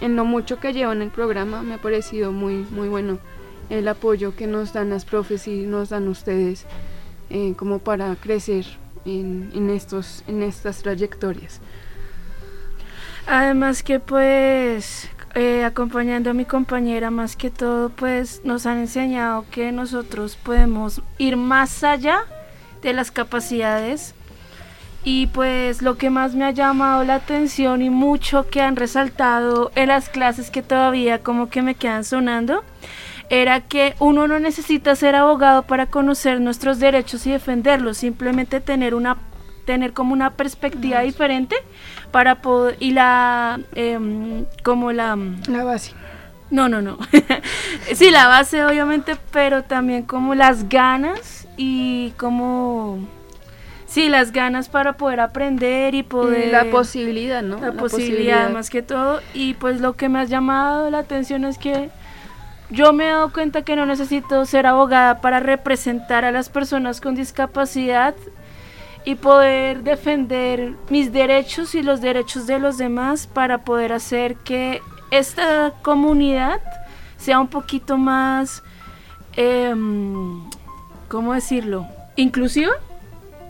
en lo mucho que llevo en el programa me ha parecido muy, muy bueno el apoyo que nos dan las profes y nos dan ustedes eh, como para crecer en, en, estos, en estas trayectorias. Además que pues eh, acompañando a mi compañera más que todo pues nos han enseñado que nosotros podemos ir más allá de las capacidades y pues lo que más me ha llamado la atención y mucho que han resaltado en las clases que todavía como que me quedan sonando era que uno no necesita ser abogado para conocer nuestros derechos y defenderlos, simplemente tener una tener como una perspectiva diferente para poder y la em, como la la base. no no no. [laughs] Sí la base obviamente pero también como las ganas y como sí las ganas para poder aprender y poder la posibilidad no la, posibilidad, más que todo. Y pues lo que me ha llamado la atención es que yo me he dado cuenta que no necesito ser abogada para representar a las personas con discapacidad y poder defender mis derechos y los derechos de los demás para poder hacer que esta comunidad sea un poquito más, eh, ¿cómo decirlo? Inclusiva.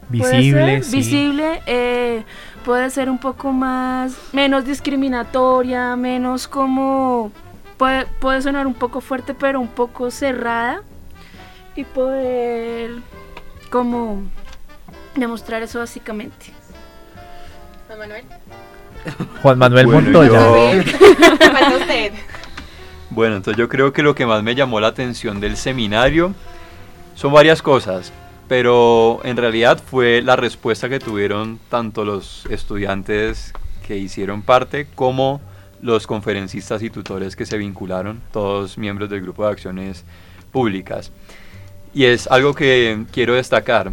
Visible, sí. visible, eh, puede ser un poco más, menos discriminatoria, menos como, puede, puede sonar un poco fuerte, pero un poco cerrada y poder como demostrar eso básicamente. Juan Manuel. Juan Manuel Bueno, Montoya. yo- [laughs] usted. Bueno, entonces yo creo que lo que más me llamó la atención del seminario son varias cosas, pero en realidad fue la respuesta que tuvieron tanto los estudiantes que hicieron parte como los conferencistas y tutores que se vincularon, todos miembros del grupo de acciones públicas. Y es algo que quiero destacar.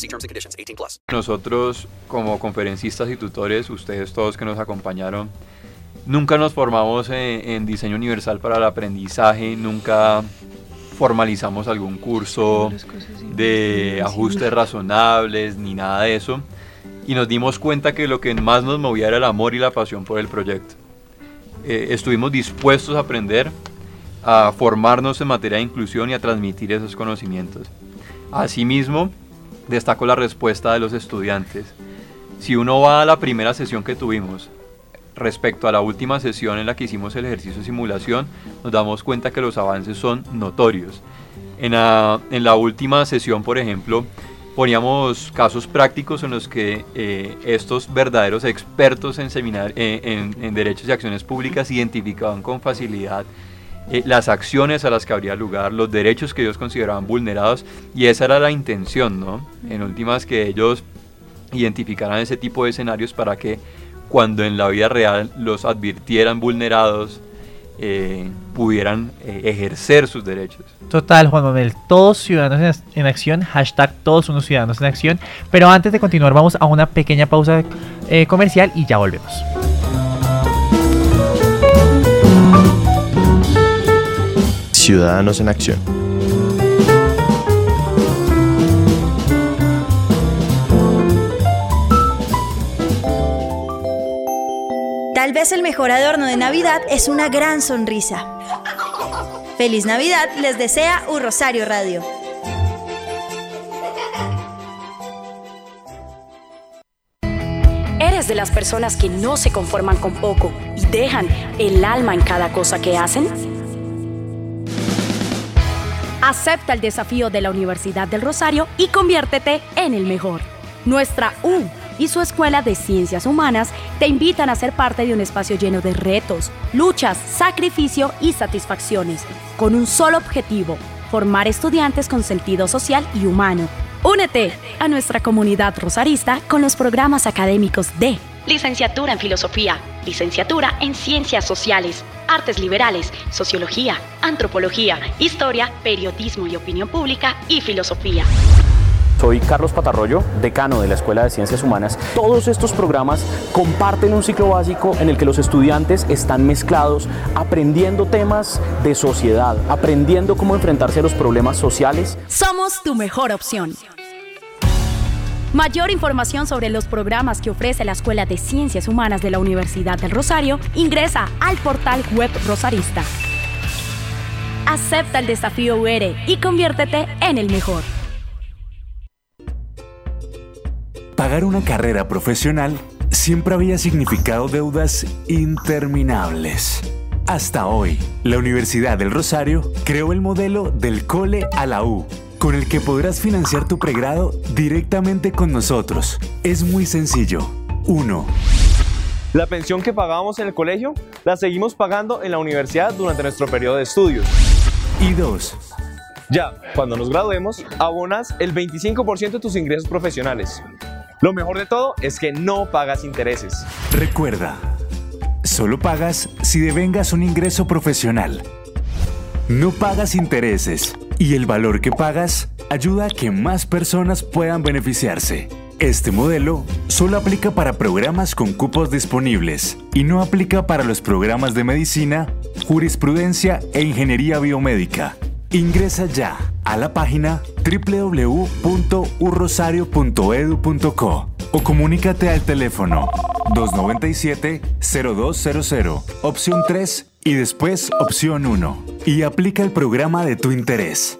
See terms and conditions. 18 plus. Nosotros, como conferencistas y tutores, ustedes todos que nos acompañaron, nunca nos formamos en, en diseño universal para el aprendizaje, nunca formalizamos algún curso de ajustes razonables ni nada de eso. Y nos dimos cuenta que lo que más nos movía era el amor y la pasión por el proyecto. Eh, estuvimos dispuestos a aprender, a formarnos en materia de inclusión y a transmitir esos conocimientos. Asimismo, destaco la respuesta de los estudiantes. Si uno va a la primera sesión que tuvimos, respecto a la última sesión en la que hicimos el ejercicio de simulación, nos damos cuenta que los avances son notorios. En la, en la última sesión, por ejemplo, poníamos casos prácticos en los que eh, estos verdaderos expertos en, seminar, eh, en, en derechos y acciones públicas identificaban con facilidad eh, las acciones a las que habría lugar, los derechos que ellos consideraban vulnerados y esa era la intención, ¿no? En últimas que ellos identificaran ese tipo de escenarios para que cuando en la vida real los advirtieran vulnerados eh, pudieran eh, ejercer sus derechos. Total, Juan Manuel, todos ciudadanos en, acción, hashtag todos unos ciudadanos en acción. Pero antes de continuar, vamos a una pequeña pausa eh, comercial y ya volvemos. Ciudadanos en Acción. Tal vez el mejor adorno de Navidad es una gran sonrisa. Feliz Navidad les desea un Rosario Radio. ¿Eres de las personas que no se conforman con poco y dejan el alma en cada cosa que hacen? Acepta el desafío de la Universidad del Rosario y conviértete en el mejor. Nuestra U y su Escuela de Ciencias Humanas te invitan a ser parte de un espacio lleno de retos, luchas, sacrificio y satisfacciones, con un solo objetivo, formar estudiantes con sentido social y humano. Únete a nuestra comunidad rosarista con los programas académicos de Licenciatura en Filosofía, Licenciatura en Ciencias Sociales, artes liberales, sociología, antropología, historia, periodismo y opinión pública y filosofía. Soy Carlos Patarroyo, decano de la Escuela de Ciencias Humanas. Todos estos programas comparten un ciclo básico en el que los estudiantes están mezclados, aprendiendo temas de sociedad, aprendiendo cómo enfrentarse a los problemas sociales. Somos tu mejor opción. Mayor información sobre los programas que ofrece la Escuela de Ciencias Humanas de la Universidad del Rosario ingresa al portal web Rosarista. Acepta el desafío UR y conviértete en el mejor. Pagar una carrera profesional siempre había significado deudas interminables. Hasta hoy, la Universidad del Rosario creó el modelo del cole a la U, con el que podrás financiar tu pregrado directamente con nosotros. Es muy sencillo. 1. La pensión que pagábamos en el colegio la seguimos pagando en la universidad durante nuestro periodo de estudios. Y 2. Ya, cuando nos graduemos, abonas el 25% de tus ingresos profesionales. Lo mejor de todo es que no pagas intereses. Recuerda, solo pagas si devengas un ingreso profesional. No pagas intereses y el valor que pagas ayuda a que más personas puedan beneficiarse. Este modelo solo aplica para programas con cupos disponibles y no aplica para los programas de medicina, jurisprudencia e ingeniería biomédica. Ingresa ya a la página www.urrosario.edu.co o comunícate al teléfono 297-0200, opción 3 y después opción 1 y aplica el programa de tu interés.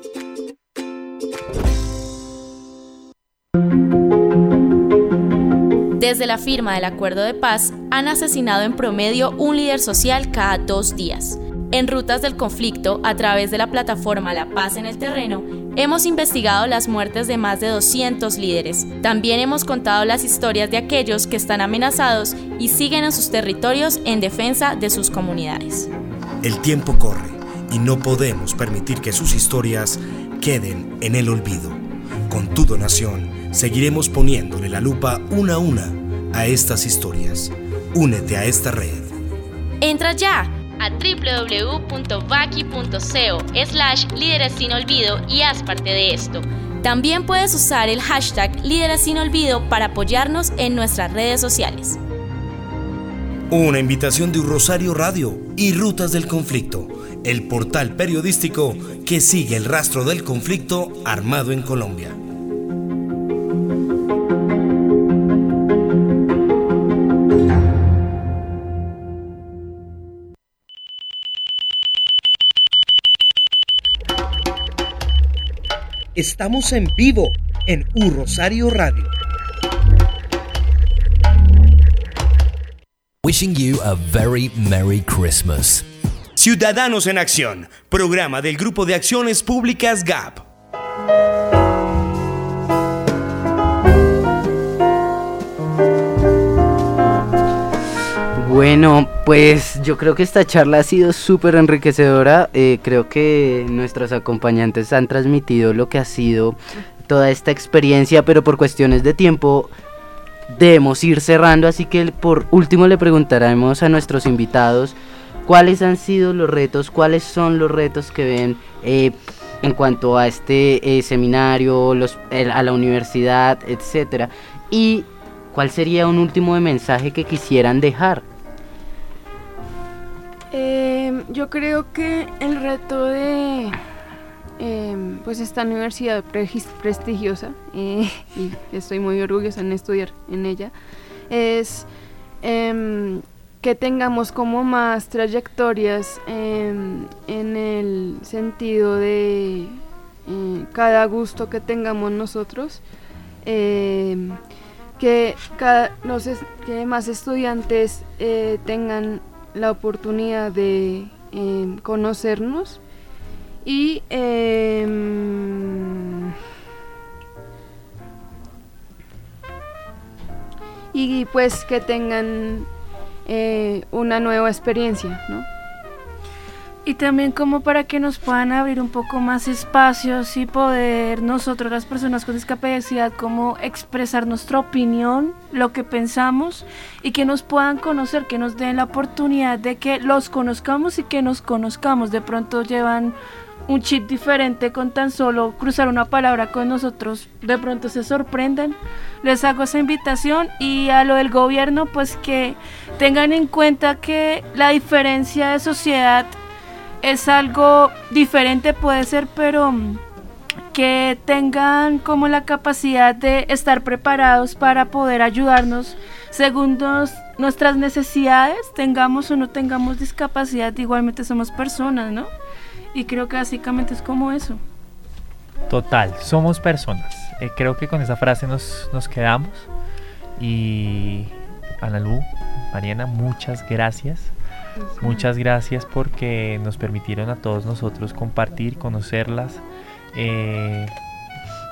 Desde la firma del acuerdo de paz, han asesinado en promedio un líder social cada dos días. En Rutas del Conflicto, a través de la plataforma La Paz en el Terreno, hemos investigado las muertes de más de 200 líderes. También hemos contado las historias de aquellos que están amenazados y siguen en sus territorios en defensa de sus comunidades. El tiempo corre y no podemos permitir que sus historias queden en el olvido. Con tu donación, seguiremos poniéndole la lupa una a una a estas historias. Únete a esta red. Entra ya a www.vaki.co slash líderes sin olvido y haz parte de esto. También puedes usar el hashtag líderes sin olvido para apoyarnos en nuestras redes sociales. Una invitación de Un Rosario Radio y Rutas del Conflicto, el portal periodístico que sigue el rastro del conflicto armado en Colombia. Estamos en vivo en U Rosario Radio. Wishing you a very Merry Christmas. Ciudadanos en Acción, programa del Grupo de Acciones Públicas GAP. Bueno, pues yo creo que esta charla ha sido súper enriquecedora. Eh, creo que nuestros acompañantes han transmitido lo que ha sido toda esta experiencia, pero por cuestiones de tiempo debemos ir cerrando. Así que por último le preguntaremos a nuestros invitados cuáles han sido los retos, cuáles son los retos que ven eh, en cuanto a este eh, seminario, a la universidad, etcétera, y cuál sería un último mensaje que quisieran dejar. Eh, yo creo que el reto de eh, pues esta universidad prestigiosa y estoy muy orgullosa en estudiar en ella es em, que tengamos como más trayectorias em, en el sentido de eh, cada gusto que tengamos nosotros em, que, cada, los que más estudiantes eh, tengan la oportunidad de em, conocernos y y pues que tengan eh, una nueva experiencia, ¿no? Y también como para que nos puedan abrir un poco más espacios y poder nosotros las personas con discapacidad como expresar nuestra opinión, lo que pensamos y que nos puedan conocer, que nos den la oportunidad de que los conozcamos y que nos conozcamos. De pronto llevan un chip diferente con tan solo cruzar una palabra con nosotros, de pronto se sorprenden. Les hago esa invitación y a lo del gobierno, pues que tengan en cuenta que la diferencia de sociedad es algo diferente, puede ser, pero mm, que tengan como la capacidad de estar preparados para poder ayudarnos según nos- nuestras necesidades, tengamos o no tengamos discapacidad, igualmente somos personas, ¿no? Y creo que básicamente es como eso. Total, somos personas. Eh, creo que con esa frase nos, nos quedamos. Y Analu, Mariana, muchas gracias. Muchas gracias porque nos permitieron a todos nosotros compartir, conocerlas. Eh,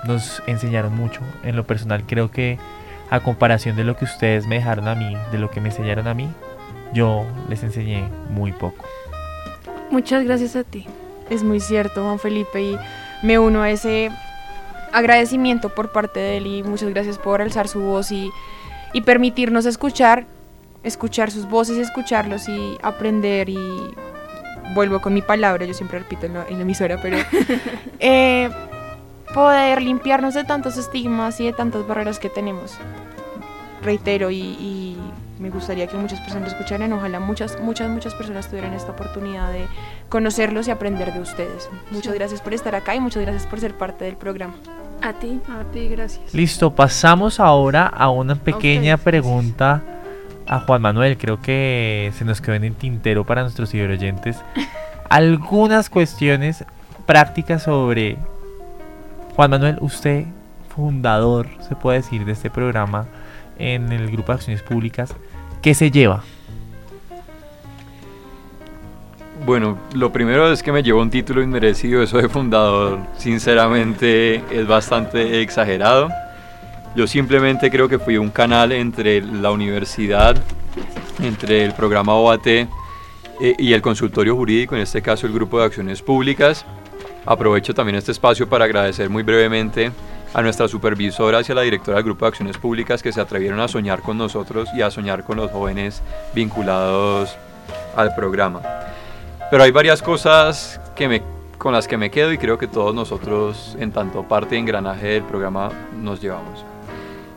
nos enseñaron mucho. En lo personal creo que a comparación de lo que ustedes me dejaron a mí, de lo que me enseñaron a mí, yo les enseñé muy poco. Muchas gracias a ti. Es muy cierto, Juan Felipe, y me uno a ese agradecimiento por parte de él y muchas gracias por alzar su voz y, y permitirnos escuchar, escuchar sus voces y escucharlos y aprender y vuelvo con mi palabra, yo siempre repito en la, en la emisora, pero [laughs] eh, poder limpiarnos de tantos estigmas y de tantas barreras que tenemos. Reitero y, y me gustaría que muchas personas lo escucharan, ojalá muchas, muchas, muchas personas tuvieran esta oportunidad de conocerlos y aprender de ustedes. Muchas gracias por estar acá y muchas gracias por ser parte del programa. A ti. A ti, gracias. Listo, pasamos ahora a una pequeña pregunta a Juan Manuel. Creo que se nos quedó en el tintero para nuestros ciberoyentes. [laughs] Algunas cuestiones prácticas sobre Juan Manuel, usted, fundador, se puede decir, de este programa en el Grupo de Acciones Públicas. ¿Qué se lleva? Bueno, lo primero es que me llevo un título inmerecido, eso de fundador, sinceramente es bastante exagerado. Yo simplemente creo que fui un canal entre la universidad, entre el programa OAT eh, y el consultorio jurídico, en este caso el Grupo de Acciones Públicas. Aprovecho también este espacio para agradecer muy brevemente a nuestra supervisora y a la directora del Grupo de Acciones Públicas que se atrevieron a soñar con nosotros y a soñar con los jóvenes vinculados al programa. Pero hay varias cosas que me, con las que me quedo y creo que todos nosotros, en tanto parte de engranaje del programa, nos llevamos.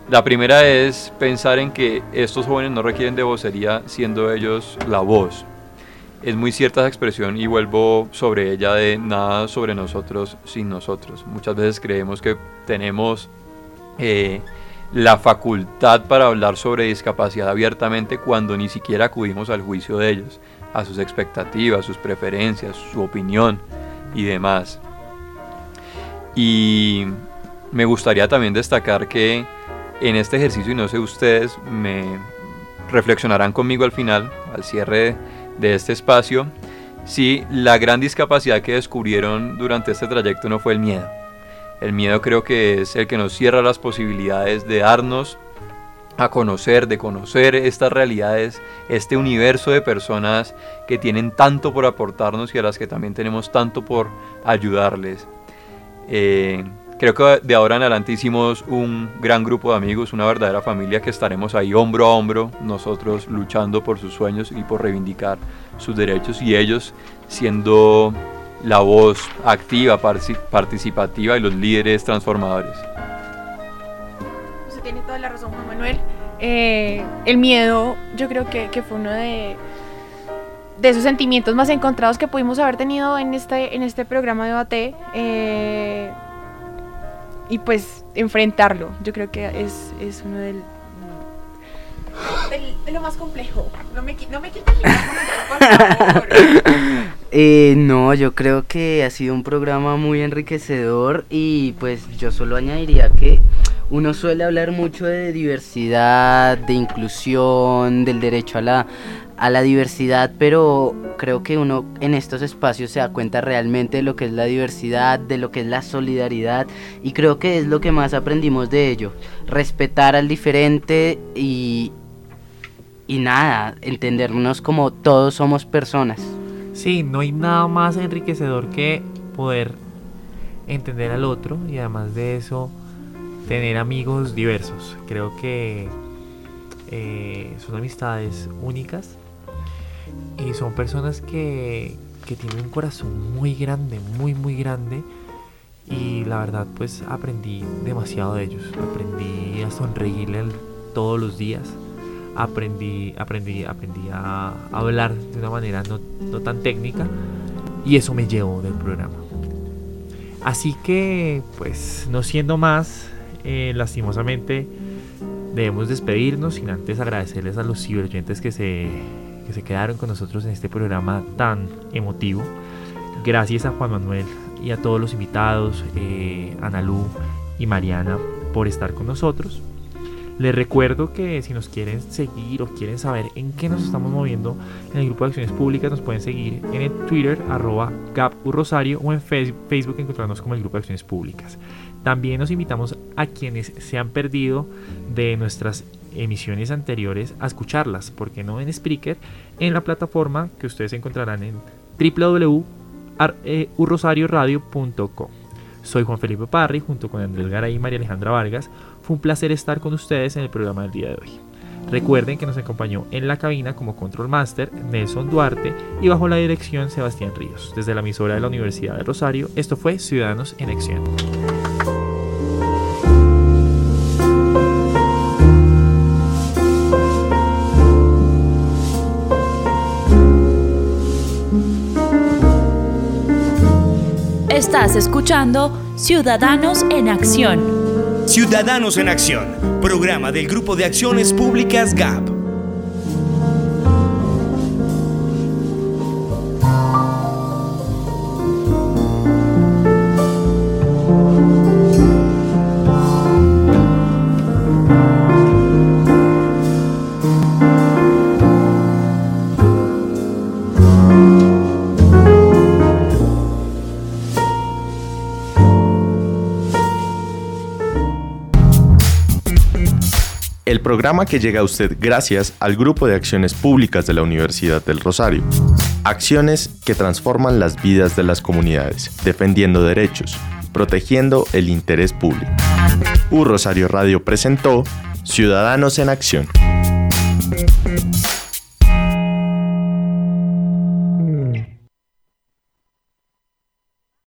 La primera es pensar en que estos jóvenes no requieren de vocería siendo ellos la voz. Es muy cierta esa expresión y vuelvo sobre ella de nada sobre nosotros sin nosotros. Muchas veces creemos que tenemos eh, la facultad para hablar sobre discapacidad abiertamente cuando ni siquiera acudimos al juicio de ellos, a sus expectativas, sus preferencias, su opinión y demás. Y me gustaría también destacar que en este ejercicio, y no sé ustedes, me reflexionarán conmigo al final, al cierre de este espacio, si la gran discapacidad que descubrieron durante este trayecto no fue el miedo. El miedo creo que es el que nos cierra las posibilidades de darnos a conocer, de conocer estas realidades, este universo de personas que tienen tanto por aportarnos y a las que también tenemos tanto por ayudarles. Eh, creo que de ahora en adelante hicimos un gran grupo de amigos, una verdadera familia que estaremos ahí hombro a hombro, nosotros luchando por sus sueños y por reivindicar sus derechos y ellos siendo la voz activa, participativa y los líderes transformadores. Usted tiene toda la razón, Juan Manuel. Eh, el miedo, yo creo que, fue uno de, de esos sentimientos más encontrados que pudimos haber tenido en este, en este programa de debate. eh, y pues enfrentarlo, yo creo que es, es uno del, de lo más complejo. No me, no me micrófono, por favor. [laughs] Eh, no, yo creo que ha sido un programa muy enriquecedor y pues yo solo añadiría que uno suele hablar mucho de diversidad, de inclusión, del derecho a la, a la diversidad, pero creo que uno en estos espacios se da cuenta realmente de lo que es la diversidad, de lo que es la solidaridad y creo que es lo que más aprendimos de ello, respetar al diferente y, y nada, entendernos como todos somos personas. Sí, no hay nada más enriquecedor que poder entender al otro y además de eso tener amigos diversos. Creo que eh, son amistades únicas y son personas que, que tienen un corazón muy grande, muy muy grande y la verdad pues aprendí demasiado de ellos. Aprendí a sonreírle todos los días. Aprendí, aprendí, aprendí a hablar de una manera no, no tan técnica y eso me llevó del programa. Así que, pues, no siendo más, eh, lastimosamente debemos despedirnos sin antes agradecerles a los ciberoyentes que se, que se quedaron con nosotros en este programa tan emotivo. Gracias a Juan Manuel y a todos los invitados, eh, Analú y Mariana, por estar con nosotros. Les recuerdo que si nos quieren seguir o quieren saber en qué nos estamos moviendo en el grupo de acciones públicas, nos pueden seguir en el Twitter, arroba Rosario, o en Facebook encontrarnos como el grupo de acciones públicas. También nos invitamos a quienes se han perdido de nuestras emisiones anteriores a escucharlas, porque no en Spreaker, en la plataforma que ustedes encontrarán en www.urrosarioradio.com. Soy Juan Felipe Parry, junto con Andrés Garay y María Alejandra Vargas. Fue un placer estar con ustedes en el programa del día de hoy. Recuerden que nos acompañó en la cabina como Control Master Nelson Duarte y bajo la dirección Sebastián Ríos. Desde la emisora de la Universidad de Rosario, esto fue Ciudadanos en Acción. Estás escuchando Ciudadanos en Acción. Ciudadanos en Acción, programa del Grupo de Acciones Públicas GAP. Programa que llega a usted gracias al Grupo de Acciones Públicas de la Universidad del Rosario. Acciones que transforman las vidas de las comunidades, defendiendo derechos, protegiendo el interés público. U Rosario Radio presentó Ciudadanos en Acción.